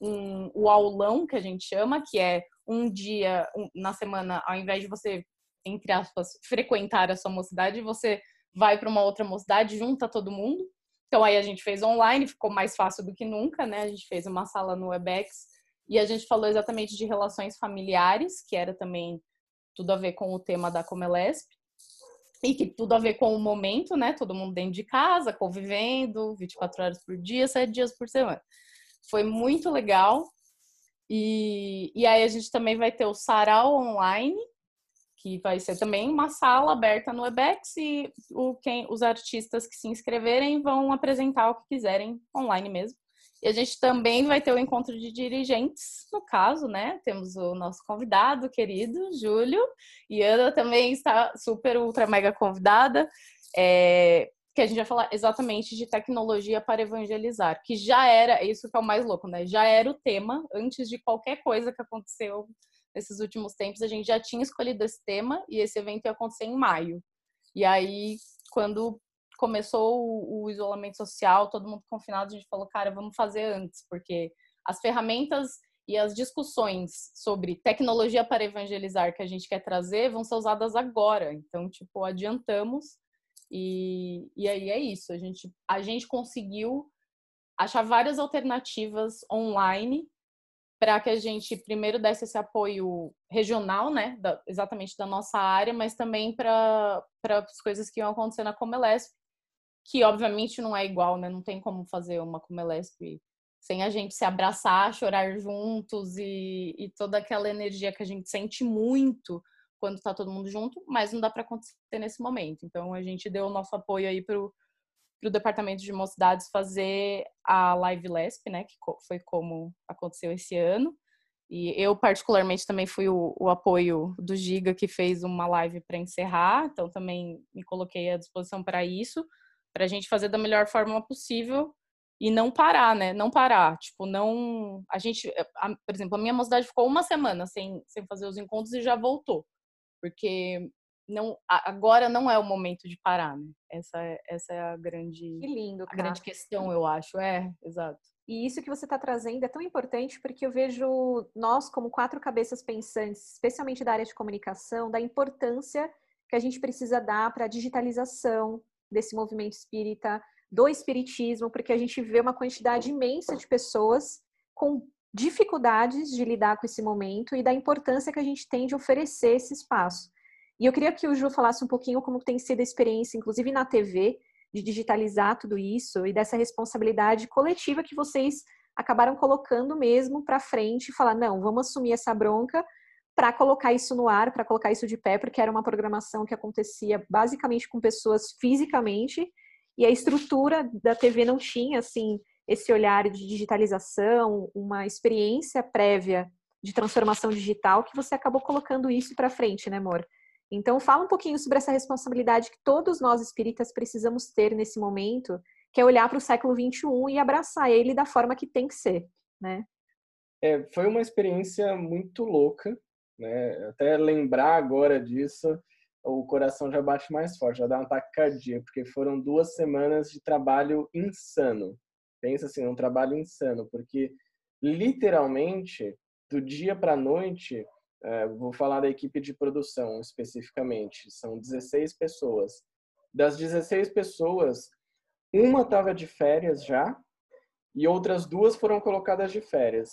um, o aulão que a gente chama, que é um dia um, na semana, ao invés de você entre aspas frequentar a sua mocidade, você vai para uma outra mocidade, junta todo mundo então aí a gente fez online, ficou mais fácil do que nunca, né? A gente fez uma sala no Webex e a gente falou exatamente de relações familiares, que era também tudo a ver com o tema da Comelesp. E que tudo a ver com o momento, né? Todo mundo dentro de casa, convivendo, 24 horas por dia, 7 dias por semana. Foi muito legal. E, e aí a gente também vai ter o sarau online, que vai ser também uma sala aberta no Webex e o, quem, os artistas que se inscreverem vão apresentar o que quiserem online mesmo. E a gente também vai ter o encontro de dirigentes, no caso, né? Temos o nosso convidado querido, Júlio, e Ana também está super, ultra, mega convidada, é, que a gente vai falar exatamente de tecnologia para evangelizar, que já era, isso que é o mais louco, né? Já era o tema antes de qualquer coisa que aconteceu nesses últimos tempos, a gente já tinha escolhido esse tema e esse evento ia acontecer em maio. E aí, quando começou o, o isolamento social, todo mundo confinado, a gente falou, cara, vamos fazer antes, porque as ferramentas e as discussões sobre tecnologia para evangelizar que a gente quer trazer vão ser usadas agora. Então, tipo, adiantamos e, e aí é isso. A gente, a gente conseguiu achar várias alternativas online para que a gente primeiro desse esse apoio regional, né, da, exatamente da nossa área, mas também para as coisas que iam acontecer na Comelesp, que obviamente não é igual, né, não tem como fazer uma Comelesp sem a gente se abraçar, chorar juntos e, e toda aquela energia que a gente sente muito quando está todo mundo junto, mas não dá para acontecer nesse momento. Então a gente deu o nosso apoio aí para o departamento de mocidades fazer a Live Lesp, né, que foi como aconteceu esse ano. E eu, particularmente, também fui o, o apoio do Giga, que fez uma live para encerrar, então também me coloquei à disposição para isso, para a gente fazer da melhor forma possível e não parar, né? Não parar. Tipo, não. A gente, a, por exemplo, a minha mocidade ficou uma semana sem, sem fazer os encontros e já voltou. Porque não, agora não é o momento de parar, né? Essa, é, essa é a grande. Que lindo. A grande questão, eu acho. É, exato. E isso que você está trazendo é tão importante porque eu vejo nós, como quatro cabeças pensantes, especialmente da área de comunicação, da importância que a gente precisa dar para a digitalização desse movimento espírita, do espiritismo, porque a gente vê uma quantidade imensa de pessoas com dificuldades de lidar com esse momento e da importância que a gente tem de oferecer esse espaço. E eu queria que o Ju falasse um pouquinho como tem sido a experiência, inclusive na TV, de digitalizar tudo isso e dessa responsabilidade coletiva que vocês acabaram colocando mesmo para frente e falar: não, vamos assumir essa bronca para colocar isso no ar, para colocar isso de pé, porque era uma programação que acontecia basicamente com pessoas fisicamente e a estrutura da TV não tinha assim esse olhar de digitalização, uma experiência prévia de transformação digital que você acabou colocando isso para frente, né, amor? Então, fala um pouquinho sobre essa responsabilidade que todos nós espíritas precisamos ter nesse momento, que é olhar para o século XXI e abraçar ele da forma que tem que ser, né? É, foi uma experiência muito louca, né? Até lembrar agora disso, o coração já bate mais forte, já dá um ataque cardíaco, porque foram duas semanas de trabalho insano. Pensa assim, um trabalho insano, porque literalmente do dia para a noite vou falar da equipe de produção especificamente. São 16 pessoas. Das 16 pessoas, uma estava de férias já e outras duas foram colocadas de férias.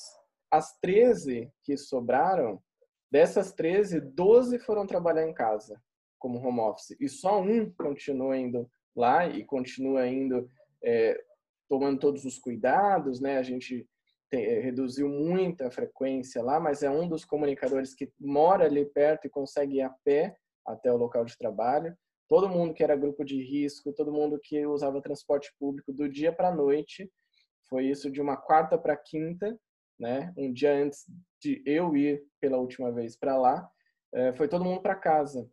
As 13 que sobraram, dessas 13, 12 foram trabalhar em casa como home office e só um continua indo lá e continua indo é, tomando todos os cuidados, né? A gente tem, reduziu muito a frequência lá, mas é um dos comunicadores que mora ali perto e consegue ir a pé até o local de trabalho. Todo mundo que era grupo de risco, todo mundo que usava transporte público do dia para a noite, foi isso de uma quarta para quinta, né? Um dia antes de eu ir pela última vez para lá, eh, foi todo mundo para casa.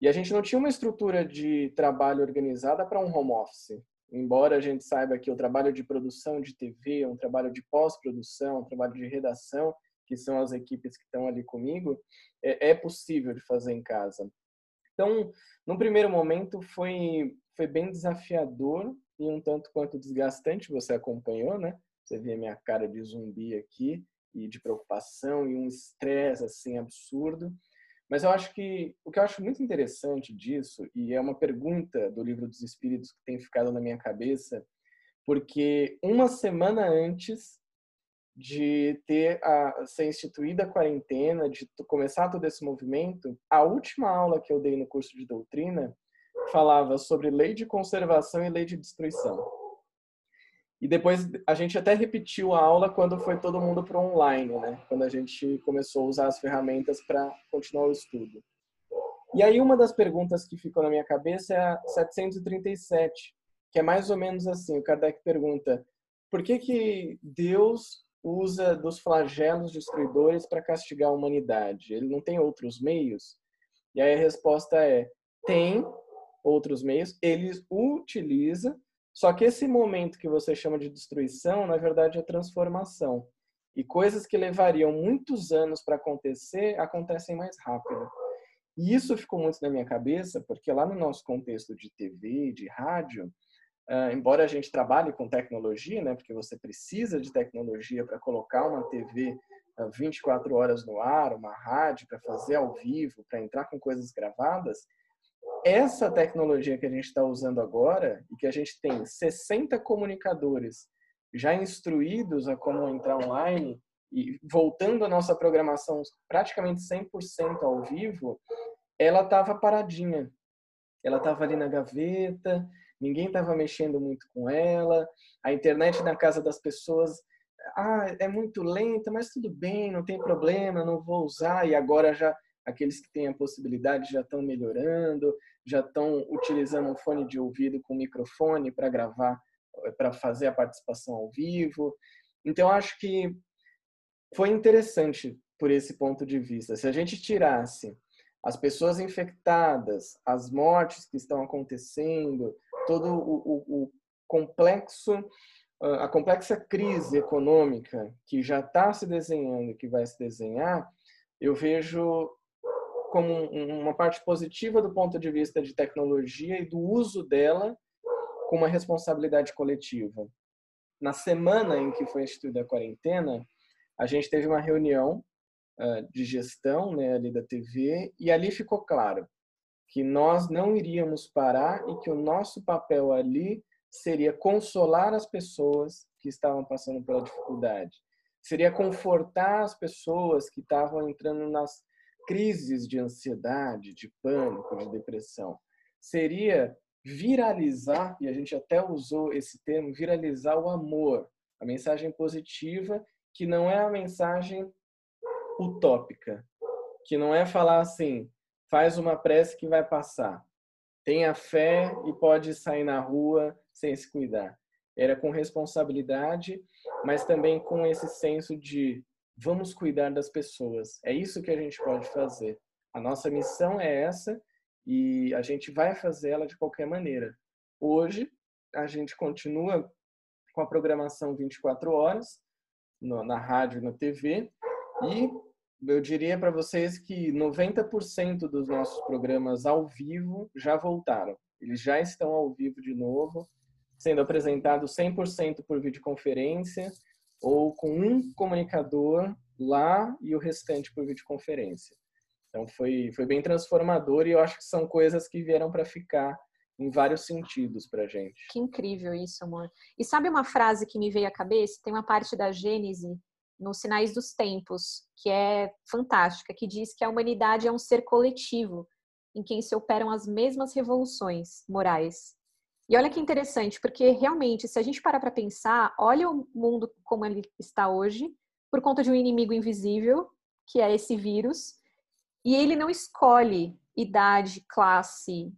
E a gente não tinha uma estrutura de trabalho organizada para um home office embora a gente saiba que o trabalho de produção de TV, um trabalho de pós-produção, um trabalho de redação, que são as equipes que estão ali comigo, é, é possível de fazer em casa. Então, no primeiro momento foi foi bem desafiador e um tanto quanto desgastante. Você acompanhou, né? Você vê minha cara de zumbi aqui e de preocupação e um estresse assim absurdo. Mas eu acho que o que eu acho muito interessante disso, e é uma pergunta do livro dos Espíritos que tem ficado na minha cabeça, porque uma semana antes de ter a, ser instituída a quarentena, de começar todo esse movimento, a última aula que eu dei no curso de doutrina falava sobre lei de conservação e lei de destruição. E depois a gente até repetiu a aula quando foi todo mundo para online, né? Quando a gente começou a usar as ferramentas para continuar o estudo. E aí uma das perguntas que ficou na minha cabeça é a 737, que é mais ou menos assim, o Kardec pergunta: por que que Deus usa dos flagelos destruidores para castigar a humanidade? Ele não tem outros meios? E aí a resposta é: tem outros meios, ele utiliza só que esse momento que você chama de destruição, na verdade, é transformação. E coisas que levariam muitos anos para acontecer, acontecem mais rápido. E isso ficou muito na minha cabeça, porque lá no nosso contexto de TV, de rádio, uh, embora a gente trabalhe com tecnologia, né, porque você precisa de tecnologia para colocar uma TV uh, 24 horas no ar, uma rádio para fazer ao vivo, para entrar com coisas gravadas, essa tecnologia que a gente está usando agora e que a gente tem 60 comunicadores já instruídos a como entrar online e voltando a nossa programação praticamente 100% ao vivo, ela estava paradinha. Ela estava ali na gaveta, ninguém estava mexendo muito com ela, a internet na casa das pessoas ah, é muito lenta, mas tudo bem, não tem problema, não vou usar. E agora já aqueles que têm a possibilidade já estão melhorando, já estão utilizando um fone de ouvido com microfone para gravar, para fazer a participação ao vivo. Então, acho que foi interessante por esse ponto de vista. Se a gente tirasse as pessoas infectadas, as mortes que estão acontecendo, todo o, o, o complexo, a complexa crise econômica que já está se desenhando que vai se desenhar, eu vejo como uma parte positiva do ponto de vista de tecnologia e do uso dela com uma responsabilidade coletiva. Na semana em que foi instituída a quarentena, a gente teve uma reunião uh, de gestão né, ali da TV e ali ficou claro que nós não iríamos parar e que o nosso papel ali seria consolar as pessoas que estavam passando pela dificuldade, seria confortar as pessoas que estavam entrando nas crises de ansiedade, de pânico, de depressão. Seria viralizar, e a gente até usou esse termo, viralizar o amor, a mensagem positiva, que não é a mensagem utópica, que não é falar assim, faz uma prece que vai passar. Tenha fé e pode sair na rua sem se cuidar. Era com responsabilidade, mas também com esse senso de vamos cuidar das pessoas. É isso que a gente pode fazer. A nossa missão é essa e a gente vai fazer ela de qualquer maneira. Hoje, a gente continua com a programação 24 horas no, na rádio e na TV e eu diria para vocês que 90% dos nossos programas ao vivo já voltaram. Eles já estão ao vivo de novo, sendo apresentados 100% por videoconferência ou com um comunicador lá e o restante por videoconferência. Então foi, foi bem transformador e eu acho que são coisas que vieram para ficar em vários sentidos para gente. Que incrível isso, amor. E sabe uma frase que me veio à cabeça? Tem uma parte da Gênese nos Sinais dos Tempos que é fantástica, que diz que a humanidade é um ser coletivo em quem se operam as mesmas revoluções morais. E olha que interessante, porque realmente, se a gente parar para pensar, olha o mundo como ele está hoje, por conta de um inimigo invisível, que é esse vírus, e ele não escolhe idade, classe.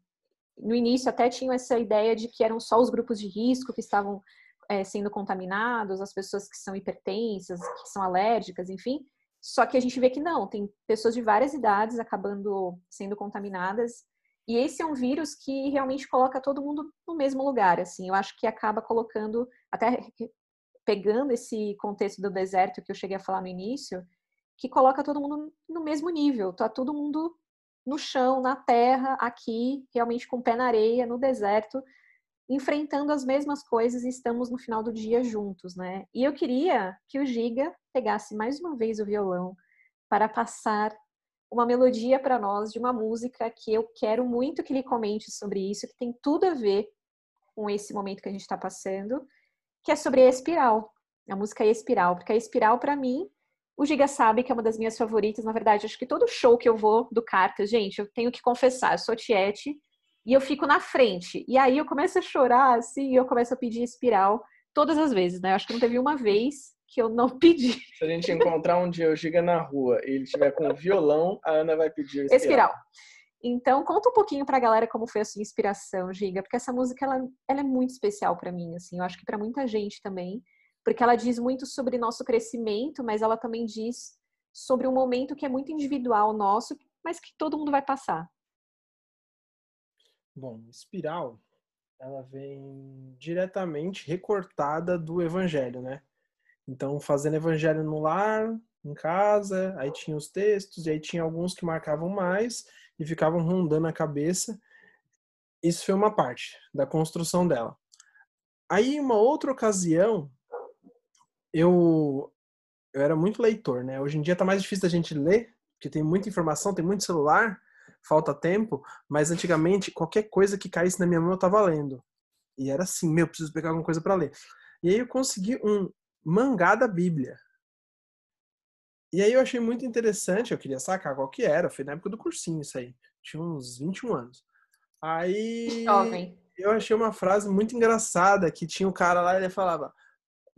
No início até tinham essa ideia de que eram só os grupos de risco que estavam é, sendo contaminados, as pessoas que são hipertensas, que são alérgicas, enfim. Só que a gente vê que não, tem pessoas de várias idades acabando sendo contaminadas e esse é um vírus que realmente coloca todo mundo no mesmo lugar, assim. Eu acho que acaba colocando, até pegando esse contexto do deserto que eu cheguei a falar no início, que coloca todo mundo no mesmo nível. Tá todo mundo no chão, na terra, aqui, realmente com o pé na areia, no deserto, enfrentando as mesmas coisas e estamos no final do dia juntos, né? E eu queria que o Giga pegasse mais uma vez o violão para passar uma melodia para nós de uma música que eu quero muito que ele comente sobre isso, que tem tudo a ver com esse momento que a gente está passando, que é sobre a espiral. A música espiral, porque a espiral, para mim, o Giga sabe que é uma das minhas favoritas. Na verdade, acho que todo show que eu vou do Cartas, gente, eu tenho que confessar, eu sou tiete e eu fico na frente. E aí eu começo a chorar, assim, e eu começo a pedir espiral todas as vezes, né? Eu acho que não teve uma vez que eu não pedi. Se a gente encontrar um dia o Giga na rua e ele estiver com um violão, a Ana vai pedir espiral. espiral. Então, conta um pouquinho pra galera como foi a sua inspiração, Giga, porque essa música ela, ela é muito especial para mim, assim, eu acho que para muita gente também, porque ela diz muito sobre nosso crescimento, mas ela também diz sobre um momento que é muito individual nosso, mas que todo mundo vai passar. Bom, espiral, ela vem diretamente recortada do evangelho, né? Então, fazendo evangelho no lar, em casa, aí tinha os textos, e aí tinha alguns que marcavam mais e ficavam rondando a cabeça. Isso foi uma parte da construção dela. Aí, uma outra ocasião, eu, eu era muito leitor, né? Hoje em dia tá mais difícil da gente ler, porque tem muita informação, tem muito celular, falta tempo, mas antigamente qualquer coisa que caísse na minha mão eu tava lendo. E era assim, meu, preciso pegar alguma coisa para ler. E aí eu consegui um mangá da Bíblia. E aí eu achei muito interessante, eu queria sacar qual que era, foi na época do cursinho isso aí, tinha uns 21 anos. Aí Jovem. eu achei uma frase muito engraçada que tinha um cara lá, ele falava: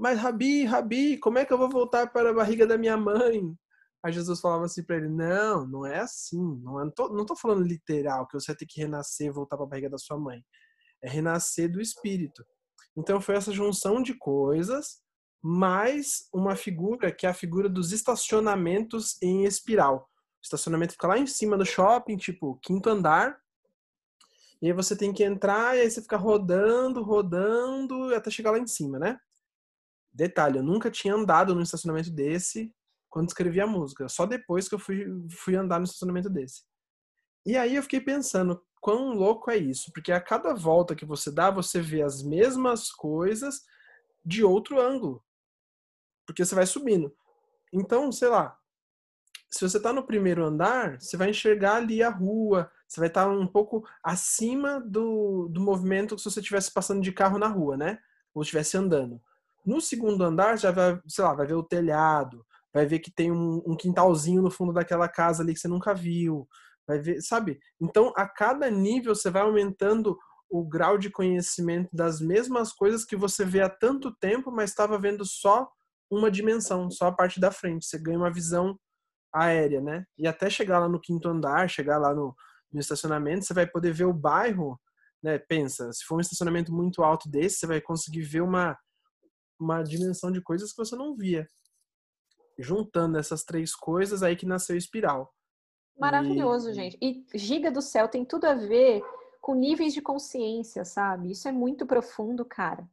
mas Rabi, Rabi, como é que eu vou voltar para a barriga da minha mãe? Aí Jesus falava assim para ele: Não, não é assim. Não, é, não, tô, não tô falando literal, que você vai ter que renascer e voltar para a barriga da sua mãe. É renascer do espírito. Então foi essa junção de coisas, mais uma figura que é a figura dos estacionamentos em espiral. O estacionamento fica lá em cima do shopping, tipo, quinto andar. E aí você tem que entrar e aí você fica rodando, rodando até chegar lá em cima, né? Detalhe, eu nunca tinha andado num estacionamento desse quando escrevi a música. Só depois que eu fui, fui andar no estacionamento desse. E aí eu fiquei pensando, quão louco é isso? Porque a cada volta que você dá, você vê as mesmas coisas de outro ângulo. Porque você vai subindo. Então, sei lá, se você está no primeiro andar, você vai enxergar ali a rua, você vai estar tá um pouco acima do, do movimento que se você estivesse passando de carro na rua, né? Ou estivesse andando. No segundo andar, já vai, sei lá, vai ver o telhado, vai ver que tem um, um, quintalzinho no fundo daquela casa ali que você nunca viu, vai ver, sabe? Então, a cada nível você vai aumentando o grau de conhecimento das mesmas coisas que você vê há tanto tempo, mas estava vendo só uma dimensão, só a parte da frente. Você ganha uma visão aérea, né? E até chegar lá no quinto andar, chegar lá no, no estacionamento, você vai poder ver o bairro, né? Pensa, se for um estacionamento muito alto desse, você vai conseguir ver uma uma dimensão de coisas que você não via juntando essas três coisas, aí que nasceu Espiral. Maravilhoso, e... gente. E Giga do Céu tem tudo a ver com níveis de consciência, sabe? Isso é muito profundo, cara.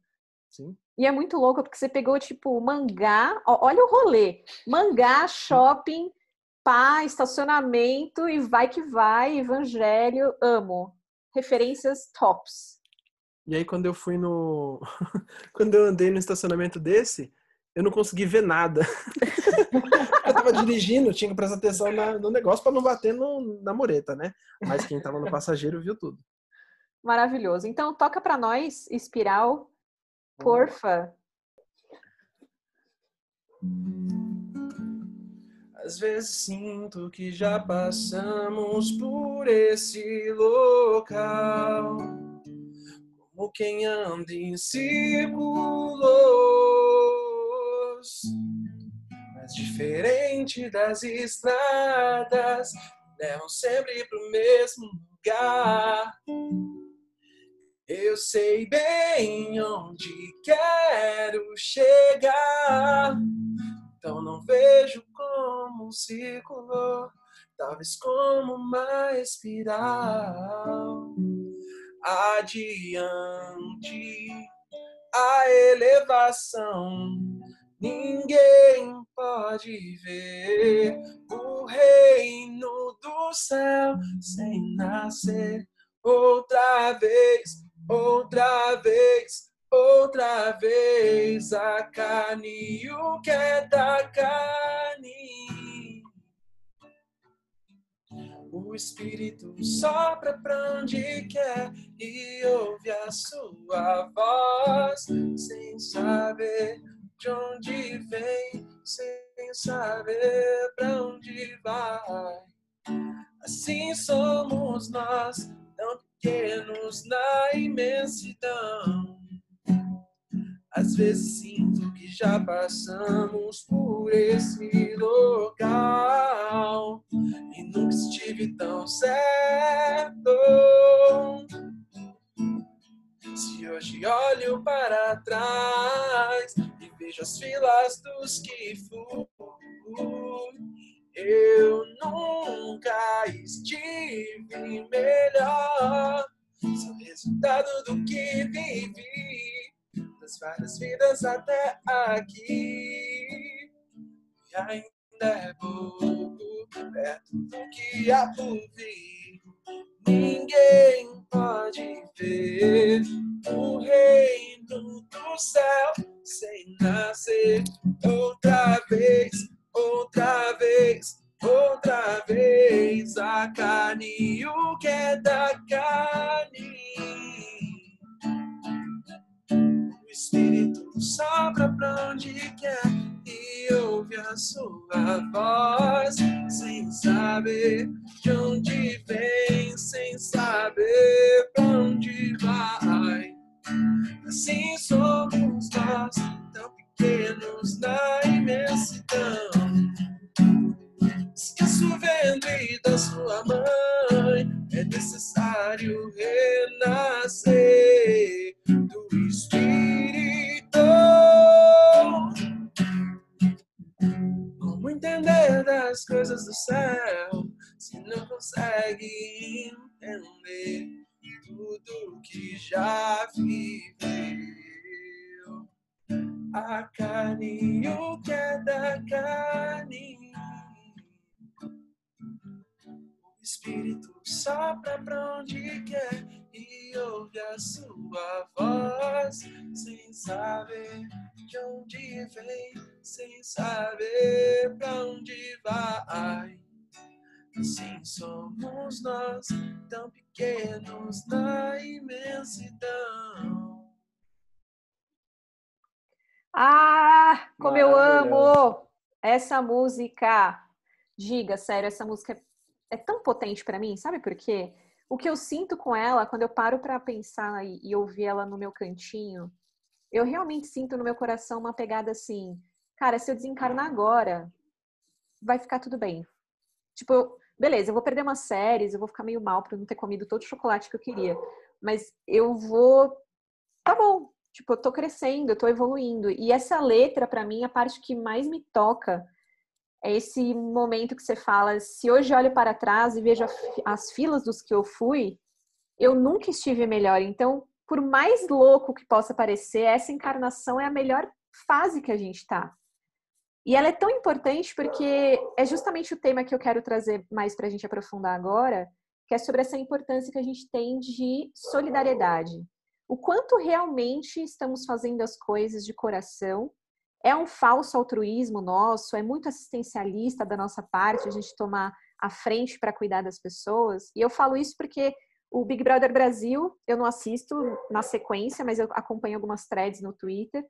Sim. E é muito louco porque você pegou, tipo, mangá, olha o rolê. Mangá, shopping, pá, estacionamento e vai que vai, evangelho, amo. Referências tops. E aí quando eu fui no. quando eu andei no estacionamento desse, eu não consegui ver nada. eu tava dirigindo, tinha que prestar atenção na, no negócio para não bater no, na mureta, né? Mas quem tava no passageiro viu tudo. Maravilhoso. Então, toca para nós, Espiral, porfa. Às vezes sinto que já passamos por esse local, como quem anda em círculos mas diferente das estradas, levam sempre pro mesmo lugar. Eu sei bem onde quero chegar, então não vejo como um círculo, talvez como uma espiral. Adiante a elevação Ninguém pode ver o reino do céu sem nascer outra vez, outra vez, outra vez. A carne o que é da carne. O Espírito sopra pra onde quer e ouve a sua voz sem saber de onde vem, sem saber para onde vai. Assim somos nós, pequenos na imensidão. Às vezes sinto que já passamos por esse local e nunca estive tão certo. Se hoje olho para trás vejo as filas dos que fui. Eu nunca estive melhor. Sou resultado do que vivi, das várias vidas até aqui. E ainda é pouco perto do que há por vir. Ninguém pode ver o reino do céu sem nascer outra vez, outra vez, outra vez. A carne o que é da carne. O Espírito sopra pra onde quer e ouve a sua voz, sem saber de onde vem, sem saber pra onde vai. Assim somos nós, pequenos na imensidão. Esqueço o e da sua mãe, é necessário renascer do Espírito. Como entender das coisas do céu, se não consegue entender tudo que já viveu? A carne e o que é da carne Espírito sopra pra onde quer e ouve a sua voz, sem saber de onde vem, sem saber pra onde vai. Assim somos nós, tão pequenos na imensidão. Ah, como eu amo essa música! Diga, sério, essa música é é tão potente para mim, sabe por quê? O que eu sinto com ela, quando eu paro para pensar e, e ouvir ela no meu cantinho, eu realmente sinto no meu coração uma pegada assim, cara, se eu desencarnar agora, vai ficar tudo bem. Tipo, eu, beleza, eu vou perder umas séries, eu vou ficar meio mal por não ter comido todo o chocolate que eu queria, mas eu vou, tá bom. Tipo, eu tô crescendo, eu tô evoluindo. E essa letra, para mim, a parte que mais me toca é esse momento que você fala, se hoje olho para trás e vejo as filas dos que eu fui, eu nunca estive melhor. Então, por mais louco que possa parecer, essa encarnação é a melhor fase que a gente está. E ela é tão importante porque é justamente o tema que eu quero trazer mais para a gente aprofundar agora, que é sobre essa importância que a gente tem de solidariedade. O quanto realmente estamos fazendo as coisas de coração é um falso altruísmo nosso, é muito assistencialista da nossa parte a gente tomar a frente para cuidar das pessoas. E eu falo isso porque o Big Brother Brasil eu não assisto na sequência, mas eu acompanho algumas threads no Twitter.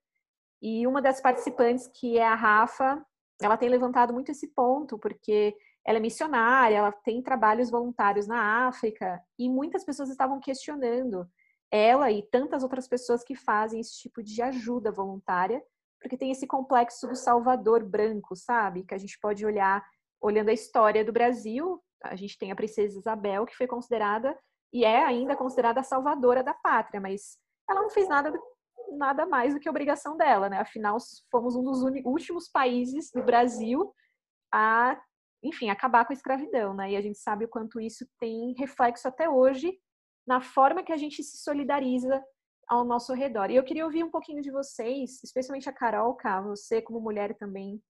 E uma das participantes, que é a Rafa, ela tem levantado muito esse ponto, porque ela é missionária, ela tem trabalhos voluntários na África, e muitas pessoas estavam questionando ela e tantas outras pessoas que fazem esse tipo de ajuda voluntária porque tem esse complexo do Salvador branco, sabe? Que a gente pode olhar, olhando a história do Brasil, a gente tem a princesa Isabel, que foi considerada e é ainda considerada a salvadora da pátria, mas ela não fez nada nada mais do que obrigação dela, né? Afinal, fomos um dos últimos países do Brasil a, enfim, acabar com a escravidão, né? E a gente sabe o quanto isso tem reflexo até hoje na forma que a gente se solidariza ao nosso redor. E eu queria ouvir um pouquinho de vocês, especialmente a Carol, Cá, você como mulher também.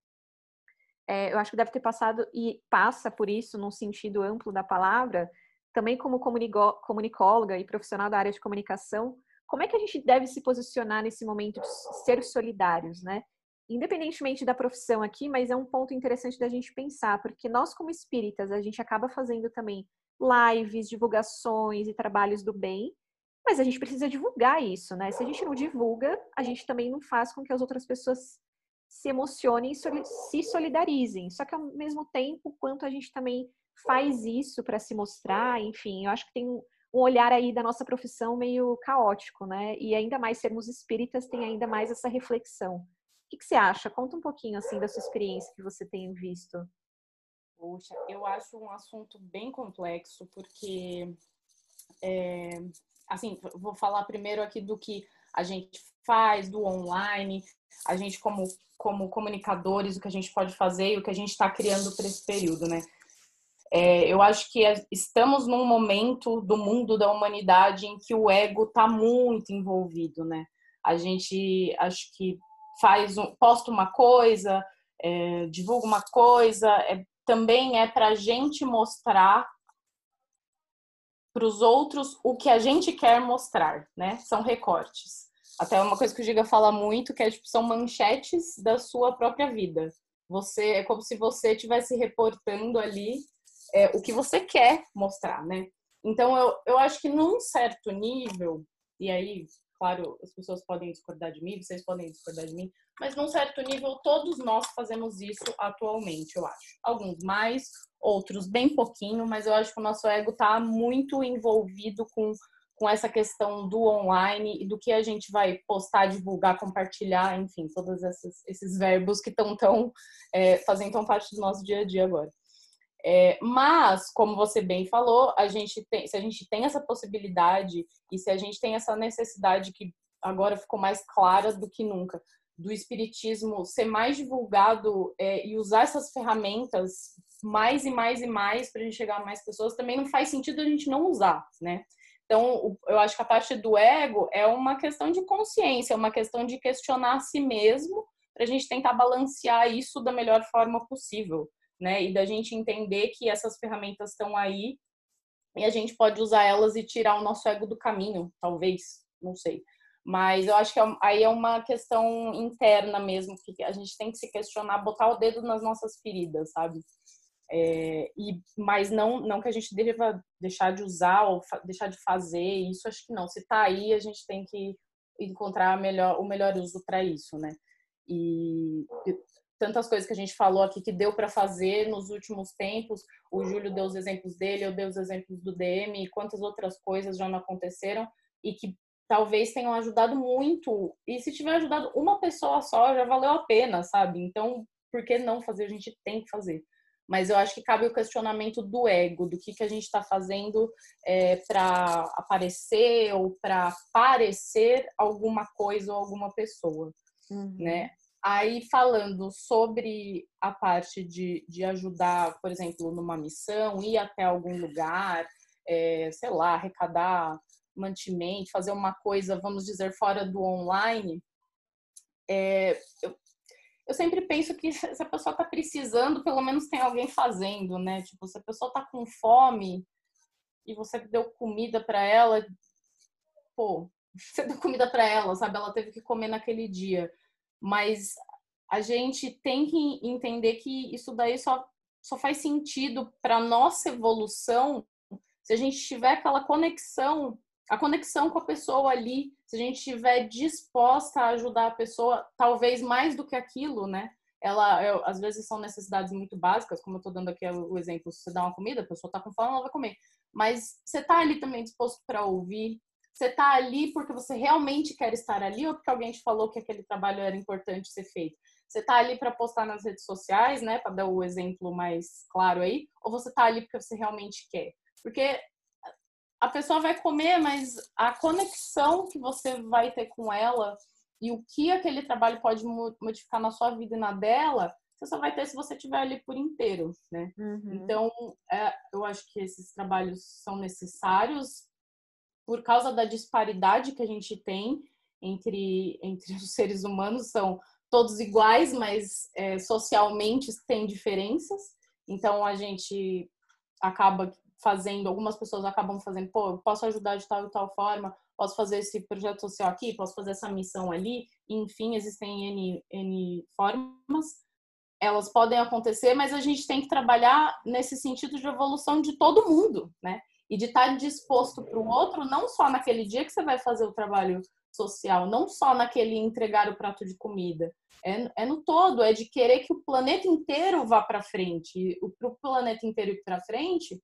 É, eu acho que deve ter passado e passa por isso num sentido amplo da palavra, também como comunicóloga e profissional da área de comunicação, como é que a gente deve se posicionar nesse momento de ser solidários, né? Independentemente da profissão aqui, mas é um ponto interessante da gente pensar, porque nós como espíritas, a gente acaba fazendo também lives, divulgações e trabalhos do bem, mas a gente precisa divulgar isso, né? Se a gente não divulga, a gente também não faz com que as outras pessoas se emocionem e se solidarizem. Só que ao mesmo tempo, quanto a gente também faz isso para se mostrar, enfim, eu acho que tem um olhar aí da nossa profissão meio caótico, né? E ainda mais sermos espíritas tem ainda mais essa reflexão. O que, que você acha? Conta um pouquinho assim da sua experiência que você tem visto. Poxa, eu acho um assunto bem complexo porque é, assim, vou falar primeiro aqui do que a gente faz, do online, a gente como, como comunicadores, o que a gente pode fazer e o que a gente está criando para esse período, né? É, eu acho que estamos num momento do mundo da humanidade em que o ego está muito envolvido, né? A gente acho que faz um, posta uma coisa, é, divulga uma coisa, é, também é para a gente mostrar para os outros o que a gente quer mostrar, né? São recortes. Até uma coisa que o Giga fala muito, que é tipo, são manchetes da sua própria vida. Você é como se você estivesse reportando ali é, o que você quer mostrar, né? Então eu, eu acho que num certo nível, e aí, claro, as pessoas podem discordar de mim, vocês podem discordar de mim, mas num certo nível todos nós fazemos isso atualmente, eu acho. Alguns mais, outros bem pouquinho, mas eu acho que o nosso ego está muito envolvido com, com essa questão do online e do que a gente vai postar, divulgar, compartilhar, enfim, todos esses, esses verbos que estão tão, é, fazem tão parte do nosso dia a dia agora. É, mas, como você bem falou, a gente tem, se a gente tem essa possibilidade e se a gente tem essa necessidade que agora ficou mais clara do que nunca, do espiritismo ser mais divulgado é, e usar essas ferramentas mais e mais e mais para a gente chegar a mais pessoas, também não faz sentido a gente não usar, né? Então, eu acho que a parte do ego é uma questão de consciência, é uma questão de questionar a si mesmo para a gente tentar balancear isso da melhor forma possível, né? E da gente entender que essas ferramentas estão aí e a gente pode usar elas e tirar o nosso ego do caminho, talvez, não sei. Mas eu acho que é aí é uma questão interna mesmo, que a gente tem que se questionar, botar o dedo nas nossas feridas, sabe? É, e, mas não, não que a gente deva deixar de usar ou deixar de fazer, isso acho que não. Se tá aí, a gente tem que encontrar melhor, o melhor uso para isso, né? E, e tantas coisas que a gente falou aqui que deu para fazer nos últimos tempos, o Júlio deu os exemplos dele, eu dei os exemplos do DM, e quantas outras coisas já não aconteceram e que talvez tenham ajudado muito. E se tiver ajudado uma pessoa só, já valeu a pena, sabe? Então, por que não fazer? A gente tem que fazer mas eu acho que cabe o questionamento do ego, do que, que a gente está fazendo é, para aparecer ou para parecer alguma coisa ou alguma pessoa, uhum. né? Aí, falando sobre a parte de, de ajudar, por exemplo, numa missão, ir até algum lugar, é, sei lá, arrecadar mantimento, fazer uma coisa, vamos dizer, fora do online, é, eu, eu sempre penso que se a pessoa está precisando, pelo menos tem alguém fazendo, né? Tipo, se a pessoa está com fome e você deu comida para ela, pô, você deu comida para ela, sabe? Ela teve que comer naquele dia. Mas a gente tem que entender que isso daí só, só faz sentido para nossa evolução se a gente tiver aquela conexão a conexão com a pessoa ali, se a gente estiver disposta a ajudar a pessoa, talvez mais do que aquilo, né? Ela, eu, às vezes são necessidades muito básicas, como eu estou dando aqui o exemplo, se você dá uma comida, a pessoa está com fome, ela vai comer. Mas você está ali também disposto para ouvir, você está ali porque você realmente quer estar ali ou porque alguém te falou que aquele trabalho era importante ser feito? Você está ali para postar nas redes sociais, né, para dar o exemplo mais claro aí, ou você está ali porque você realmente quer? Porque a pessoa vai comer, mas a conexão que você vai ter com ela e o que aquele trabalho pode modificar na sua vida e na dela, você só vai ter se você estiver ali por inteiro, né? Uhum. Então, é, eu acho que esses trabalhos são necessários por causa da disparidade que a gente tem entre, entre os seres humanos, são todos iguais, mas é, socialmente tem diferenças. Então, a gente acaba fazendo, algumas pessoas acabam fazendo, pô, eu posso ajudar de tal e tal forma, posso fazer esse projeto social aqui, posso fazer essa missão ali, enfim, existem N, N formas. Elas podem acontecer, mas a gente tem que trabalhar nesse sentido de evolução de todo mundo, né? E de estar disposto para o outro, não só naquele dia que você vai fazer o trabalho social, não só naquele entregar o prato de comida, é, é no todo, é de querer que o planeta inteiro vá para frente. Para o planeta inteiro ir para frente,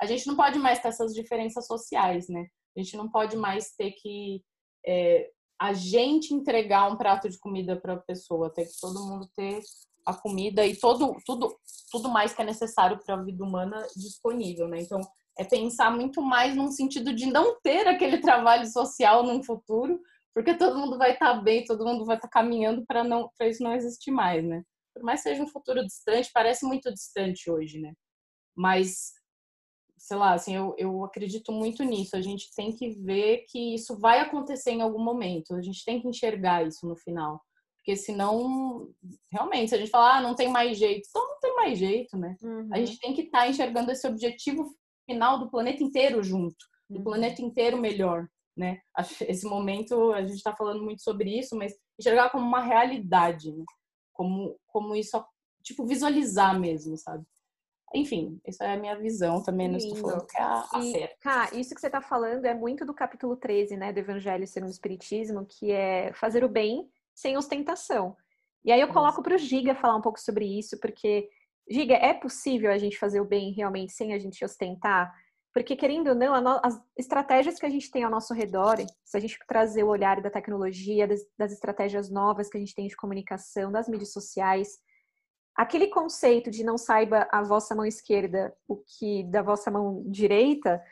a gente não pode mais ter essas diferenças sociais, né? A gente não pode mais ter que é, a gente entregar um prato de comida para a pessoa, tem que todo mundo ter a comida e todo, tudo, tudo mais que é necessário para a vida humana disponível, né? Então, é pensar muito mais num sentido de não ter aquele trabalho social no futuro, porque todo mundo vai estar tá bem, todo mundo vai estar tá caminhando para não para isso não existir mais, né? Por mais que seja um futuro distante, parece muito distante hoje, né? Mas sei lá, assim, eu, eu acredito muito nisso. A gente tem que ver que isso vai acontecer em algum momento. A gente tem que enxergar isso no final. Porque senão, realmente, se a gente falar, ah, não tem mais jeito, então não tem mais jeito, né? Uhum. A gente tem que estar tá enxergando esse objetivo final do planeta inteiro junto, do uhum. planeta inteiro melhor, né? Esse momento, a gente está falando muito sobre isso, mas enxergar como uma realidade, né? Como, como isso, tipo, visualizar mesmo, sabe? Enfim, essa é a minha visão também, não estou falando que é a, a e, certa. Cá, isso que você está falando é muito do capítulo 13, né, do Evangelho segundo o Espiritismo, que é fazer o bem sem ostentação. E aí eu coloco para o Giga falar um pouco sobre isso, porque, Giga, é possível a gente fazer o bem realmente sem a gente ostentar? Porque, querendo ou não, as estratégias que a gente tem ao nosso redor, se a gente trazer o olhar da tecnologia, das, das estratégias novas que a gente tem de comunicação, das mídias sociais, aquele conceito de não saiba a vossa mão esquerda o que da vossa mão direita,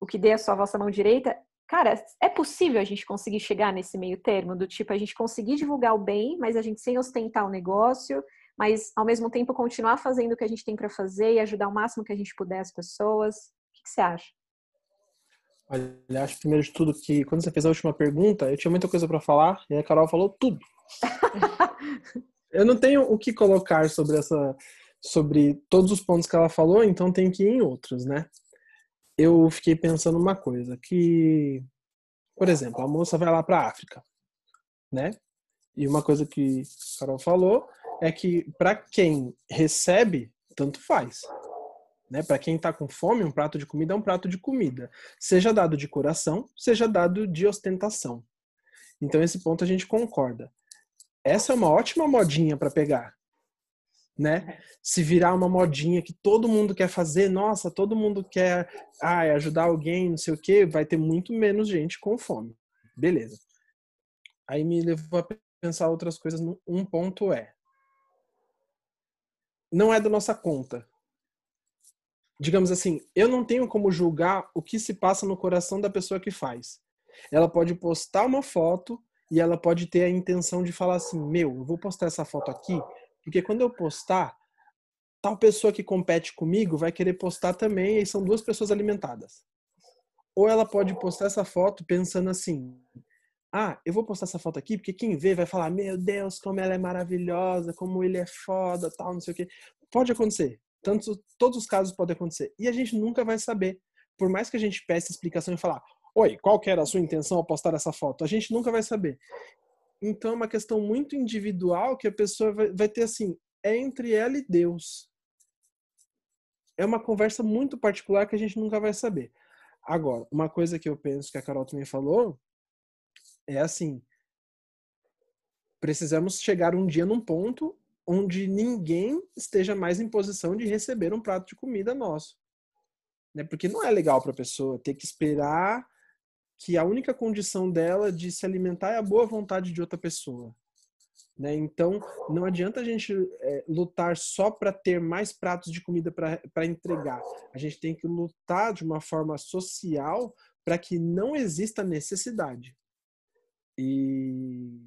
o que dê a sua vossa mão direita, cara, é possível a gente conseguir chegar nesse meio termo do tipo a gente conseguir divulgar o bem, mas a gente sem ostentar o negócio, mas ao mesmo tempo continuar fazendo o que a gente tem para fazer e ajudar o máximo que a gente puder as pessoas. O que, você acha? Olha, acho primeiro de tudo que quando você fez a última pergunta, eu tinha muita coisa para falar e a Carol falou tudo. eu não tenho o que colocar sobre essa sobre todos os pontos que ela falou, então tem que ir em outros, né? Eu fiquei pensando uma coisa, que por exemplo, a moça vai lá para a África, né? E uma coisa que a Carol falou é que para quem recebe, tanto faz. Né? Para quem está com fome, um prato de comida é um prato de comida, seja dado de coração, seja dado de ostentação. Então esse ponto a gente concorda. Essa é uma ótima modinha para pegar, né? Se virar uma modinha que todo mundo quer fazer, nossa, todo mundo quer ah, ajudar alguém, não sei o quê, vai ter muito menos gente com fome. Beleza. Aí me levou a pensar outras coisas. Um ponto é, não é da nossa conta digamos assim, eu não tenho como julgar o que se passa no coração da pessoa que faz. Ela pode postar uma foto e ela pode ter a intenção de falar assim: meu, eu vou postar essa foto aqui, porque quando eu postar, tal pessoa que compete comigo vai querer postar também, e são duas pessoas alimentadas. Ou ela pode postar essa foto pensando assim: ah, eu vou postar essa foto aqui porque quem vê vai falar: meu Deus, como ela é maravilhosa, como ele é foda, tal, não sei o quê. Pode acontecer. Tanto, todos os casos podem acontecer. E a gente nunca vai saber. Por mais que a gente peça explicação e falar, oi, qual que era a sua intenção ao postar essa foto? A gente nunca vai saber. Então é uma questão muito individual que a pessoa vai, ter assim, é entre ela e Deus. É uma conversa muito particular que a gente nunca vai saber. Agora, uma coisa que eu penso que a Carol também falou é assim: precisamos chegar um dia num ponto onde ninguém esteja mais em posição de receber um prato de comida nosso. Né? Porque não é legal para a pessoa ter que esperar que a única condição dela de se alimentar é a boa vontade de outra pessoa. Né? Então, não adianta a gente é, lutar só para ter mais pratos de comida para entregar. A gente tem que lutar de uma forma social para que não exista necessidade. E.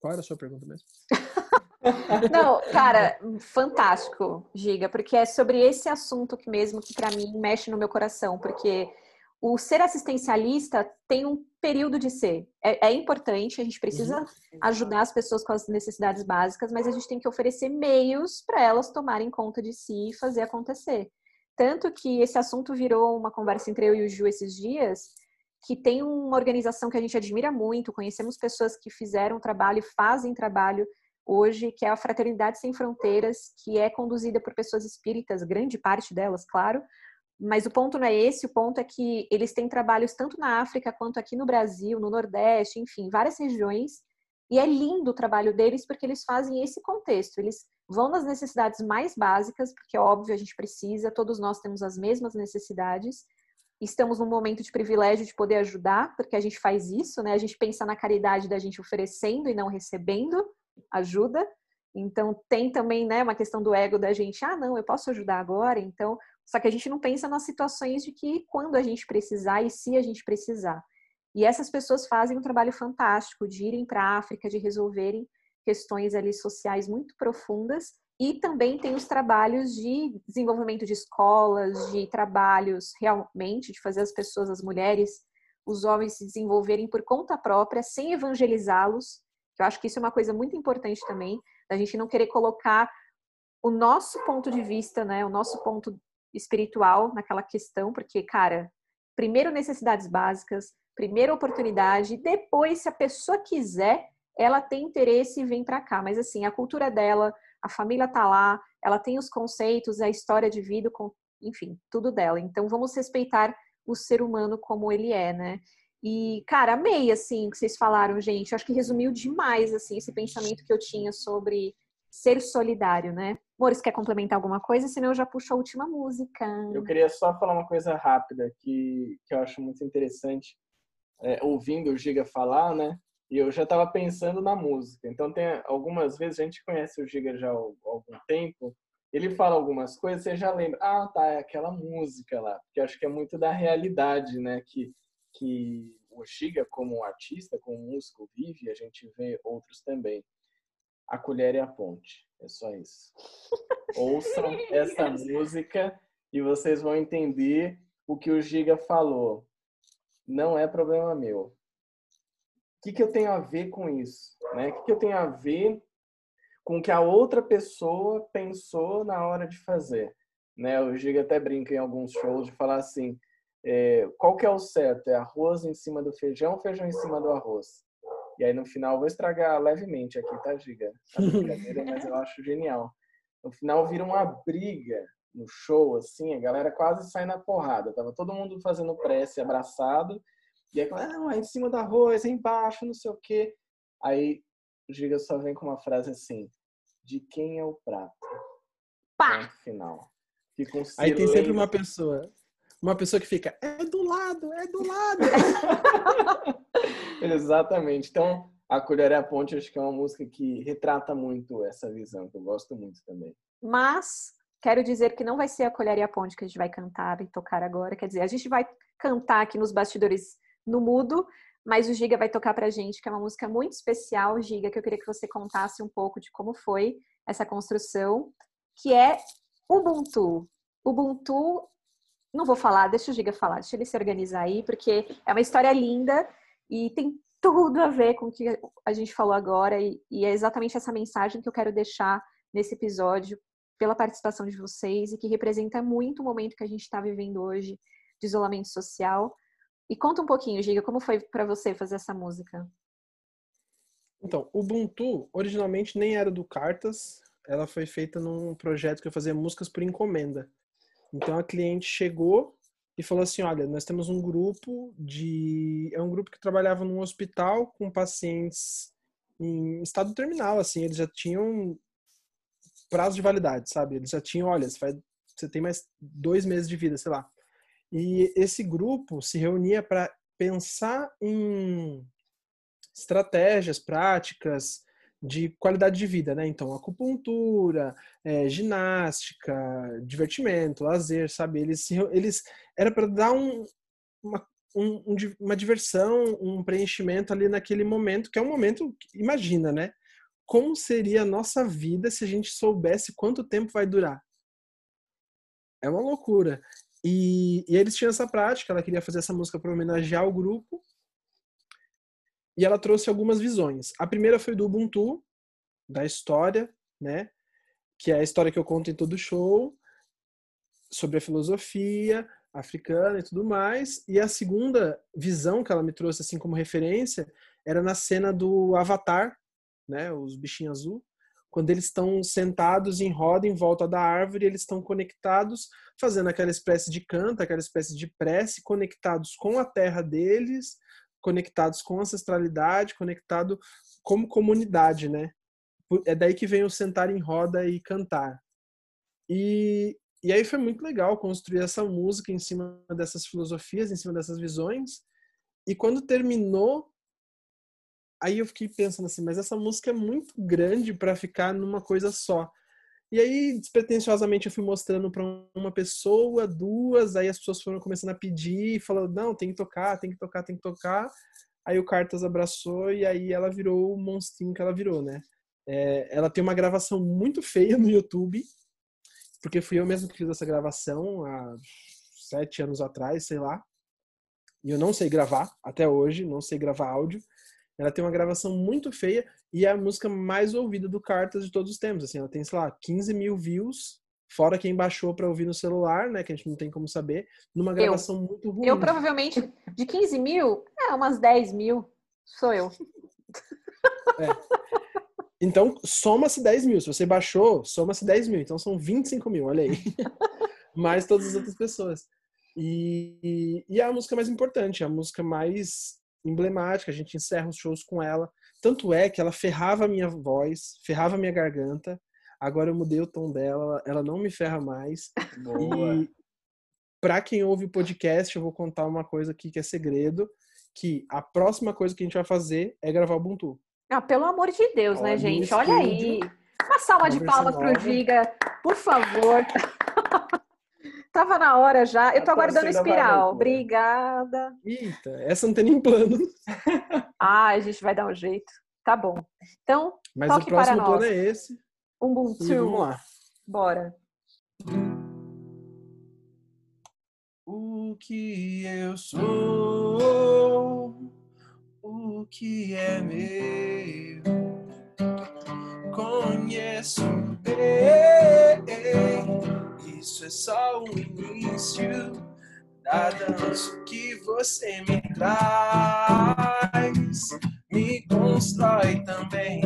Qual era a sua pergunta mesmo? Não, cara, fantástico, Giga, porque é sobre esse assunto que mesmo que para mim mexe no meu coração, porque o ser assistencialista tem um período de ser. É, é importante, a gente precisa uhum. ajudar as pessoas com as necessidades básicas, mas a gente tem que oferecer meios para elas tomarem conta de si e fazer acontecer. Tanto que esse assunto virou uma conversa entre eu e o Ju esses dias, que tem uma organização que a gente admira muito, conhecemos pessoas que fizeram trabalho e fazem trabalho hoje, que é a Fraternidade Sem Fronteiras, que é conduzida por pessoas espíritas, grande parte delas, claro. Mas o ponto não é esse, o ponto é que eles têm trabalhos tanto na África quanto aqui no Brasil, no Nordeste, enfim, várias regiões. E é lindo o trabalho deles porque eles fazem esse contexto. Eles vão nas necessidades mais básicas, porque é óbvio a gente precisa, todos nós temos as mesmas necessidades. Estamos num momento de privilégio de poder ajudar, porque a gente faz isso, né? A gente pensa na caridade da gente oferecendo e não recebendo ajuda. Então tem também, né, uma questão do ego da gente, ah, não, eu posso ajudar agora, então, só que a gente não pensa nas situações de que quando a gente precisar e se a gente precisar. E essas pessoas fazem um trabalho fantástico de irem para a África, de resolverem questões ali sociais muito profundas e também tem os trabalhos de desenvolvimento de escolas, de trabalhos realmente de fazer as pessoas, as mulheres, os homens se desenvolverem por conta própria, sem evangelizá-los, eu acho que isso é uma coisa muito importante também, da gente não querer colocar o nosso ponto de vista, né, o nosso ponto espiritual naquela questão, porque, cara, primeiro necessidades básicas, primeiro oportunidade, depois, se a pessoa quiser, ela tem interesse e vem para cá. Mas, assim, a cultura dela, a família tá lá, ela tem os conceitos, a história de vida, enfim, tudo dela. Então, vamos respeitar o ser humano como ele é, né? E, cara, amei, assim, que vocês falaram, gente. Eu acho que resumiu demais, assim, esse pensamento que eu tinha sobre ser solidário, né? Mores, quer complementar alguma coisa? Senão eu já puxo a última música. Eu queria só falar uma coisa rápida que, que eu acho muito interessante. É, ouvindo o Giga falar, né? E eu já estava pensando na música. Então, tem algumas vezes, a gente conhece o Giga já há algum tempo, ele fala algumas coisas, você já lembra, ah, tá, é aquela música lá. Porque acho que é muito da realidade, né? Que, que o Giga, como artista, como músico, vive, a gente vê outros também. A Colher e a Ponte. É só isso. Ouçam essa música e vocês vão entender o que o Giga falou. Não é problema meu o que, que eu tenho a ver com isso? Né? O que, que eu tenho a ver com o que a outra pessoa pensou na hora de fazer? Né? O Giga até brinca em alguns shows de falar assim, é, qual que é o certo? É arroz em cima do feijão ou feijão em cima do arroz? E aí no final, vou estragar levemente aqui, tá, Giga? A brincadeira, mas eu acho genial. No final vira uma briga no show, assim, a galera quase sai na porrada. Tava todo mundo fazendo prece abraçado e aí, ah, não, é em cima do arroz, é embaixo, não sei o quê. Aí o Giga só vem com uma frase assim: de quem é o prato? Pá! No final. Fica um Aí tem sempre uma pessoa. Uma pessoa que fica, é do lado, é do lado. Exatamente. Então, A Colher é a Ponte, acho que é uma música que retrata muito essa visão, que eu gosto muito também. Mas, quero dizer que não vai ser A Colher e a Ponte que a gente vai cantar e tocar agora. Quer dizer, a gente vai cantar aqui nos bastidores no mudo, mas o Giga vai tocar pra gente, que é uma música muito especial, Giga, que eu queria que você contasse um pouco de como foi essa construção, que é Ubuntu. Ubuntu, não vou falar, deixa o Giga falar, deixa ele se organizar aí, porque é uma história linda e tem tudo a ver com o que a gente falou agora e, e é exatamente essa mensagem que eu quero deixar nesse episódio pela participação de vocês e que representa muito o momento que a gente está vivendo hoje de isolamento social e conta um pouquinho, Giga, como foi para você fazer essa música? Então, o Ubuntu originalmente nem era do Cartas, ela foi feita num projeto que eu fazia músicas por encomenda. Então a cliente chegou e falou assim: "Olha, nós temos um grupo de é um grupo que trabalhava num hospital com pacientes em estado terminal, assim, eles já tinham prazo de validade, sabe? Eles já tinham, olha, você, vai, você tem mais dois meses de vida, sei lá. E esse grupo se reunia para pensar em estratégias, práticas de qualidade de vida, né? Então, acupuntura, é, ginástica, divertimento, lazer, sabe? Eles, eles era para dar um, uma, um, uma diversão, um preenchimento ali naquele momento, que é um momento, imagina, né? Como seria a nossa vida se a gente soubesse quanto tempo vai durar? É uma loucura. E, e eles tinham essa prática, ela queria fazer essa música para homenagear o grupo. E ela trouxe algumas visões. A primeira foi do Ubuntu, da história, né? Que é a história que eu conto em todo show, sobre a filosofia africana e tudo mais. E a segunda visão que ela me trouxe assim como referência era na cena do Avatar, né? Os bichinhos azul quando eles estão sentados em roda em volta da árvore, eles estão conectados, fazendo aquela espécie de canto, aquela espécie de prece, conectados com a terra deles, conectados com ancestralidade, conectado como comunidade, né? É daí que vem o sentar em roda e cantar. E, e aí foi muito legal construir essa música em cima dessas filosofias, em cima dessas visões. E quando terminou, Aí eu fiquei pensando assim, mas essa música é muito grande para ficar numa coisa só. E aí, despretensiosamente, eu fui mostrando para uma pessoa, duas, aí as pessoas foram começando a pedir, falando, não, tem que tocar, tem que tocar, tem que tocar. Aí o Cartas abraçou e aí ela virou o monstrinho que ela virou, né? É, ela tem uma gravação muito feia no YouTube, porque fui eu mesmo que fiz essa gravação há sete anos atrás, sei lá. E eu não sei gravar até hoje, não sei gravar áudio. Ela tem uma gravação muito feia e é a música mais ouvida do Cartas de todos os tempos. Assim, ela tem, sei lá, 15 mil views, fora quem baixou para ouvir no celular, né? Que a gente não tem como saber, numa gravação eu, muito ruim. Eu provavelmente, de 15 mil, é umas 10 mil. Sou eu. É. Então, soma-se 10 mil. Se você baixou, soma-se 10 mil. Então, são 25 mil, olha aí. mais todas as outras pessoas. E, e, e é a música mais importante, é a música mais emblemática, a gente encerra os shows com ela. Tanto é que ela ferrava a minha voz, ferrava a minha garganta. Agora eu mudei o tom dela, ela não me ferra mais. Boa. E, para quem ouve o podcast, eu vou contar uma coisa aqui que é segredo, que a próxima coisa que a gente vai fazer é gravar o Ubuntu. Ah, pelo amor de Deus, né, no gente? Olha aí. Uma salva uma de palmas pro. Giga, por favor. Tava na hora já. Eu tô aguardando a espiral. loucura. Obrigada. Eita, essa não tem nem plano. Ah, a gente vai dar um jeito. Tá bom. Então, Mas Toque o próximo para plano é esse. E vamos Ubuntu. lá. Bora. O que eu sou, o que é meu, conheço bem. Isso é só o início da dança que você me traz, me constrói também.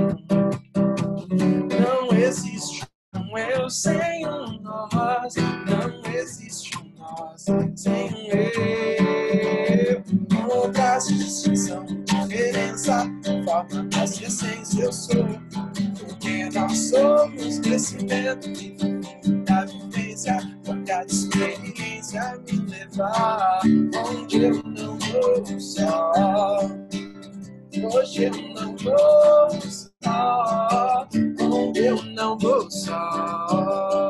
Não existe um eu sem um nós, não existe um nós sem um eu. Contraste, distinção, diferença, forma nossa essência, eu sou. Porque nós somos crescimento da vivência, porque a experiência me levar onde eu não vou só. Hoje eu não vou só, onde eu não vou só.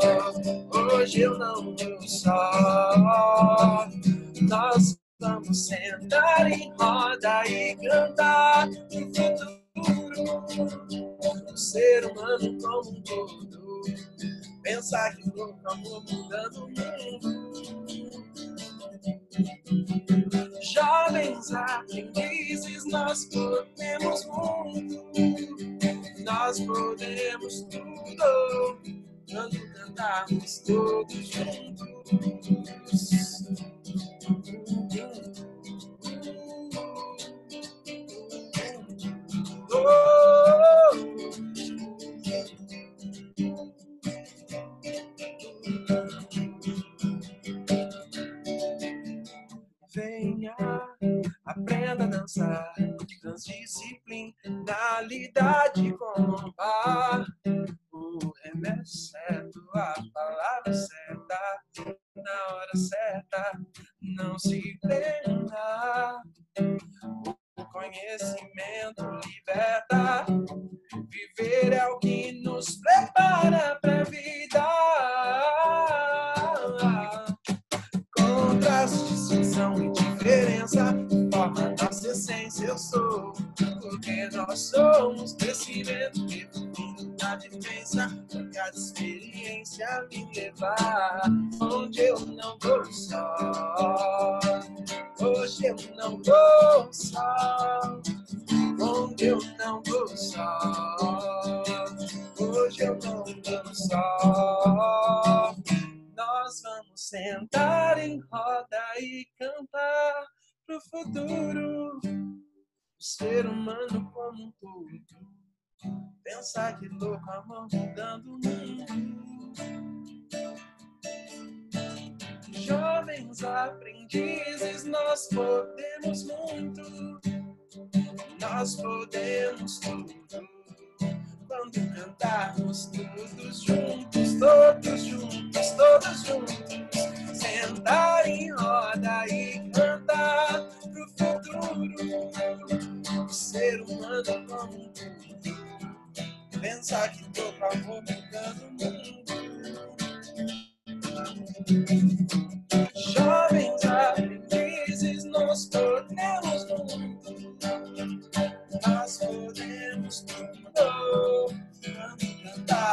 Hoje eu não vou só. Nós vamos sentar em roda e cantar no futuro. O ser humano como um todo. Pensar que louco amor mudando o mundo. Jovens aprendizes, nós podemos muito, nós podemos tudo, quando cantarmos todos juntos. Venha, aprenda a dançar, transdisciplinalidade como um bar. O remédio certo, a palavra certa, na hora certa, não se prenda. O conhecimento liberta, viver é o que nos prepara pra vida. Contraste, distinção e diferença forma nossa essência. Eu sou, porque nós somos crescimento definido na vivência. Pra cada experiência me levar onde eu não vou só. Hoje eu não vou só. Onde eu não vou só. Pro futuro. O ser humano como um todo. Pensar que louco amor mudando o mundo. Jovens aprendizes, nós podemos muito. Nós podemos tudo. Quando cantarmos todos juntos, todos juntos, todos juntos, sentar em roda e cantar pro futuro. O ser humano como um todo, pensar que tô amor mudando o mundo. Jovens aprendizes, nós podemos muito. Nós podemos tudo.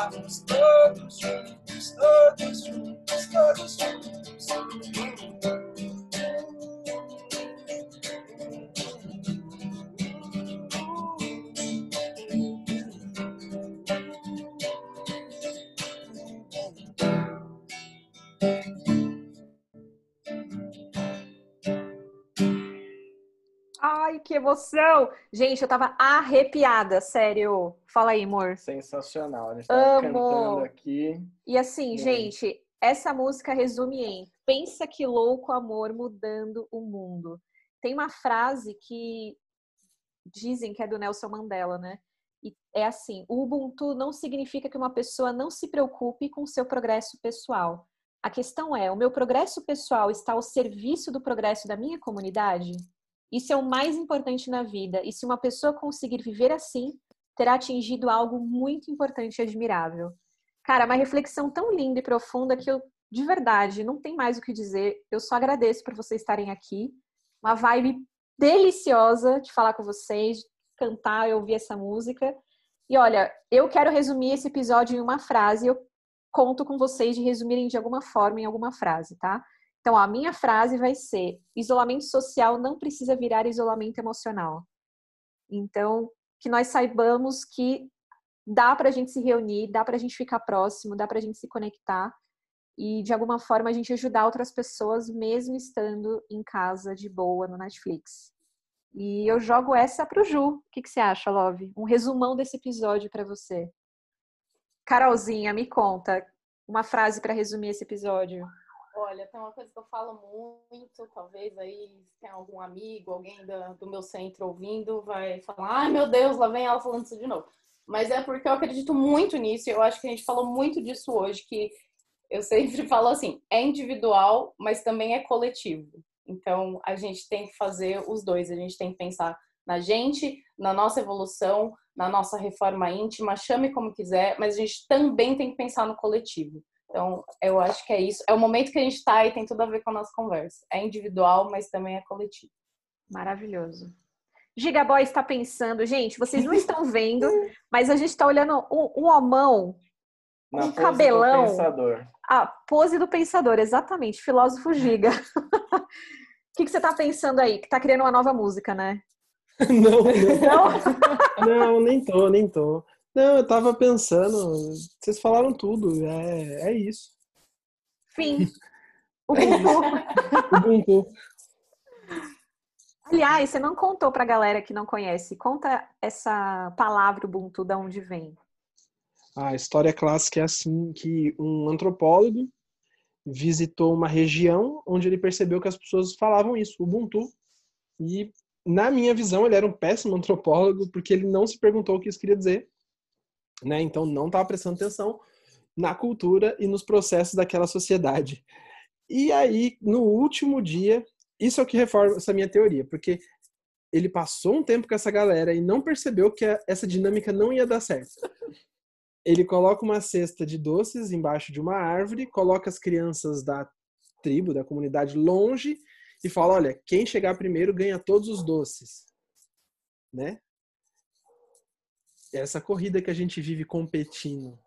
Quando cantarmos todos juntos, todos juntos, todos juntos. Ai, que emoção! Gente, eu tava arrepiada, sério. Fala aí, amor. Sensacional. A gente tava Amo. cantando aqui. E assim, Muito. gente, essa música resume em Pensa que louco amor mudando o mundo. Tem uma frase que dizem que é do Nelson Mandela, né? E é assim: o Ubuntu não significa que uma pessoa não se preocupe com seu progresso pessoal, A questão é: o meu progresso pessoal está ao serviço do progresso da minha comunidade? Isso é o mais importante na vida. E se uma pessoa conseguir viver assim, terá atingido algo muito importante e admirável. Cara, uma reflexão tão linda e profunda que eu, de verdade, não tem mais o que dizer. Eu só agradeço por vocês estarem aqui. Uma vibe deliciosa de falar com vocês, de cantar e ouvir essa música. E olha, eu quero resumir esse episódio em uma frase. Eu conto com vocês de resumirem de alguma forma em alguma frase, tá? Então, a minha frase vai ser: isolamento social não precisa virar isolamento emocional. Então, que nós saibamos que dá para a gente se reunir, dá para a gente ficar próximo, dá para a gente se conectar e de alguma forma a gente ajudar outras pessoas mesmo estando em casa de boa no Netflix. E eu jogo essa pro Ju. O que, que você acha, Love? Um resumão desse episódio para você. Carolzinha, me conta uma frase para resumir esse episódio. Olha, tem uma coisa que eu falo muito, talvez aí tem algum amigo, alguém do, do meu centro ouvindo, vai falar, ai meu Deus, lá vem ela falando isso de novo. Mas é porque eu acredito muito nisso, e eu acho que a gente falou muito disso hoje, que eu sempre falo assim, é individual, mas também é coletivo. Então, a gente tem que fazer os dois, a gente tem que pensar na gente, na nossa evolução, na nossa reforma íntima, chame como quiser, mas a gente também tem que pensar no coletivo. Então, eu acho que é isso. É o momento que a gente está e tem tudo a ver com a nossa conversa. É individual, mas também é coletivo. Maravilhoso. Gigaboy está pensando, gente, vocês não estão vendo, mas a gente está olhando um, um homão, Na um pose cabelão. do pensador. A pose do pensador, exatamente, filósofo Giga. O que, que você está pensando aí? Que está criando uma nova música, né? Não, Não? não, não, nem tô, nem tô. Não, eu tava pensando, vocês falaram tudo, é, é isso. Fim. Ubuntu. Ubuntu. Aliás, você não contou pra galera que não conhece. Conta essa palavra Ubuntu, de onde vem. A história clássica é assim, que um antropólogo visitou uma região onde ele percebeu que as pessoas falavam isso, Ubuntu. E, na minha visão, ele era um péssimo antropólogo, porque ele não se perguntou o que isso queria dizer. Né? Então, não estava prestando atenção na cultura e nos processos daquela sociedade. E aí, no último dia, isso é o que reforma essa minha teoria, porque ele passou um tempo com essa galera e não percebeu que essa dinâmica não ia dar certo. Ele coloca uma cesta de doces embaixo de uma árvore, coloca as crianças da tribo, da comunidade longe e fala: olha, quem chegar primeiro ganha todos os doces. Né? Essa corrida que a gente vive competindo.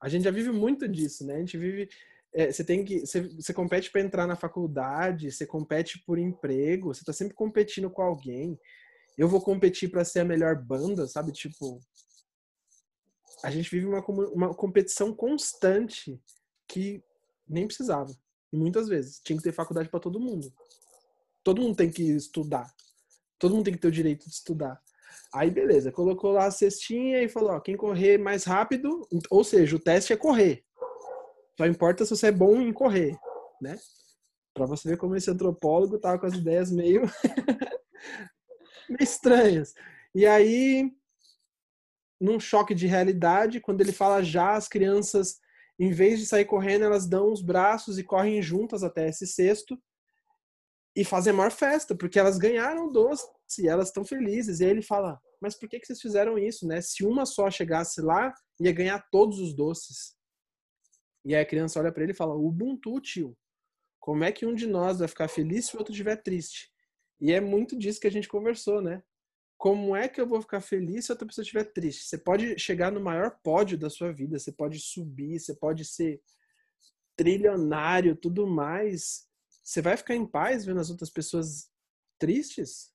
A gente já vive muito disso, né? A gente vive. é, você tem que. Você, você compete para entrar na faculdade, você compete por emprego, você tá sempre competindo com alguém. Eu vou competir para ser a melhor banda, sabe? Tipo, a gente vive uma, uma competição constante que nem precisava. E muitas vezes tinha que ter faculdade para todo mundo. Todo mundo tem que estudar. Todo mundo tem que ter o direito de estudar. Aí beleza, colocou lá a cestinha e falou, ó, quem correr mais rápido, ou seja, o teste é correr. Só importa se você é bom em correr, né? Pra você ver como esse antropólogo tava com as ideias meio meio estranhas. E aí num choque de realidade, quando ele fala já, as crianças, em vez de sair correndo, elas dão os braços e correm juntas até esse cesto e fazem a maior festa, porque elas ganharam doce e elas estão felizes. E aí ele fala: Mas por que, que vocês fizeram isso, né? Se uma só chegasse lá, ia ganhar todos os doces. E aí a criança olha para ele e fala: Ubuntu, tio. Como é que um de nós vai ficar feliz se o outro estiver triste? E é muito disso que a gente conversou, né? como é que eu vou ficar feliz se outra pessoa estiver triste? Você pode chegar no maior pódio da sua vida, você pode subir, você pode ser trilionário, tudo mais. Você vai ficar em paz vendo as outras pessoas tristes?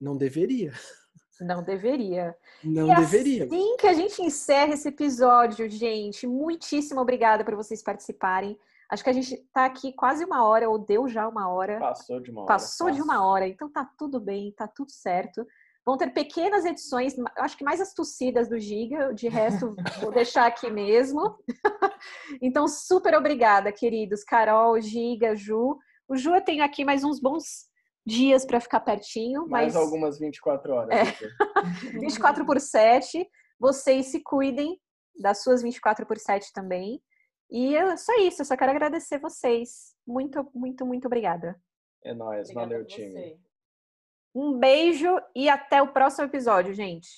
Não deveria. Não deveria. Não e deveria. assim que a gente encerra esse episódio, gente, muitíssimo obrigada por vocês participarem. Acho que a gente tá aqui quase uma hora, ou deu já uma hora. Passou de uma hora. Passou de uma hora, então tá tudo bem, tá tudo certo. Vão ter pequenas edições, acho que mais as tossidas do Giga, de resto vou deixar aqui mesmo. então, super obrigada, queridos. Carol, Giga, Ju. O Ju eu tenho aqui mais uns bons dias para ficar pertinho, Mais mas algumas 24 horas. É. aqui. 24 por 7. Vocês se cuidem das suas 24 por 7 também. E é só isso, eu só quero agradecer vocês. Muito, muito, muito obrigada. É nóis, valeu, time. Um beijo e até o próximo episódio, gente.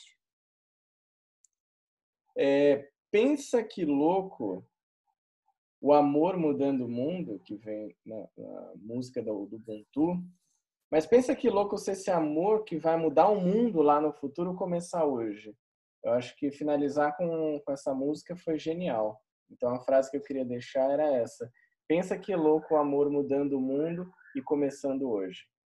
É, pensa que louco o amor mudando o mundo, que vem na, na música do, do Ubuntu. Mas pensa que louco se esse amor que vai mudar o mundo lá no futuro começar hoje. Eu acho que finalizar com, com essa música foi genial. Então a frase que eu queria deixar era essa: Pensa que louco o amor mudando o mundo e começando hoje.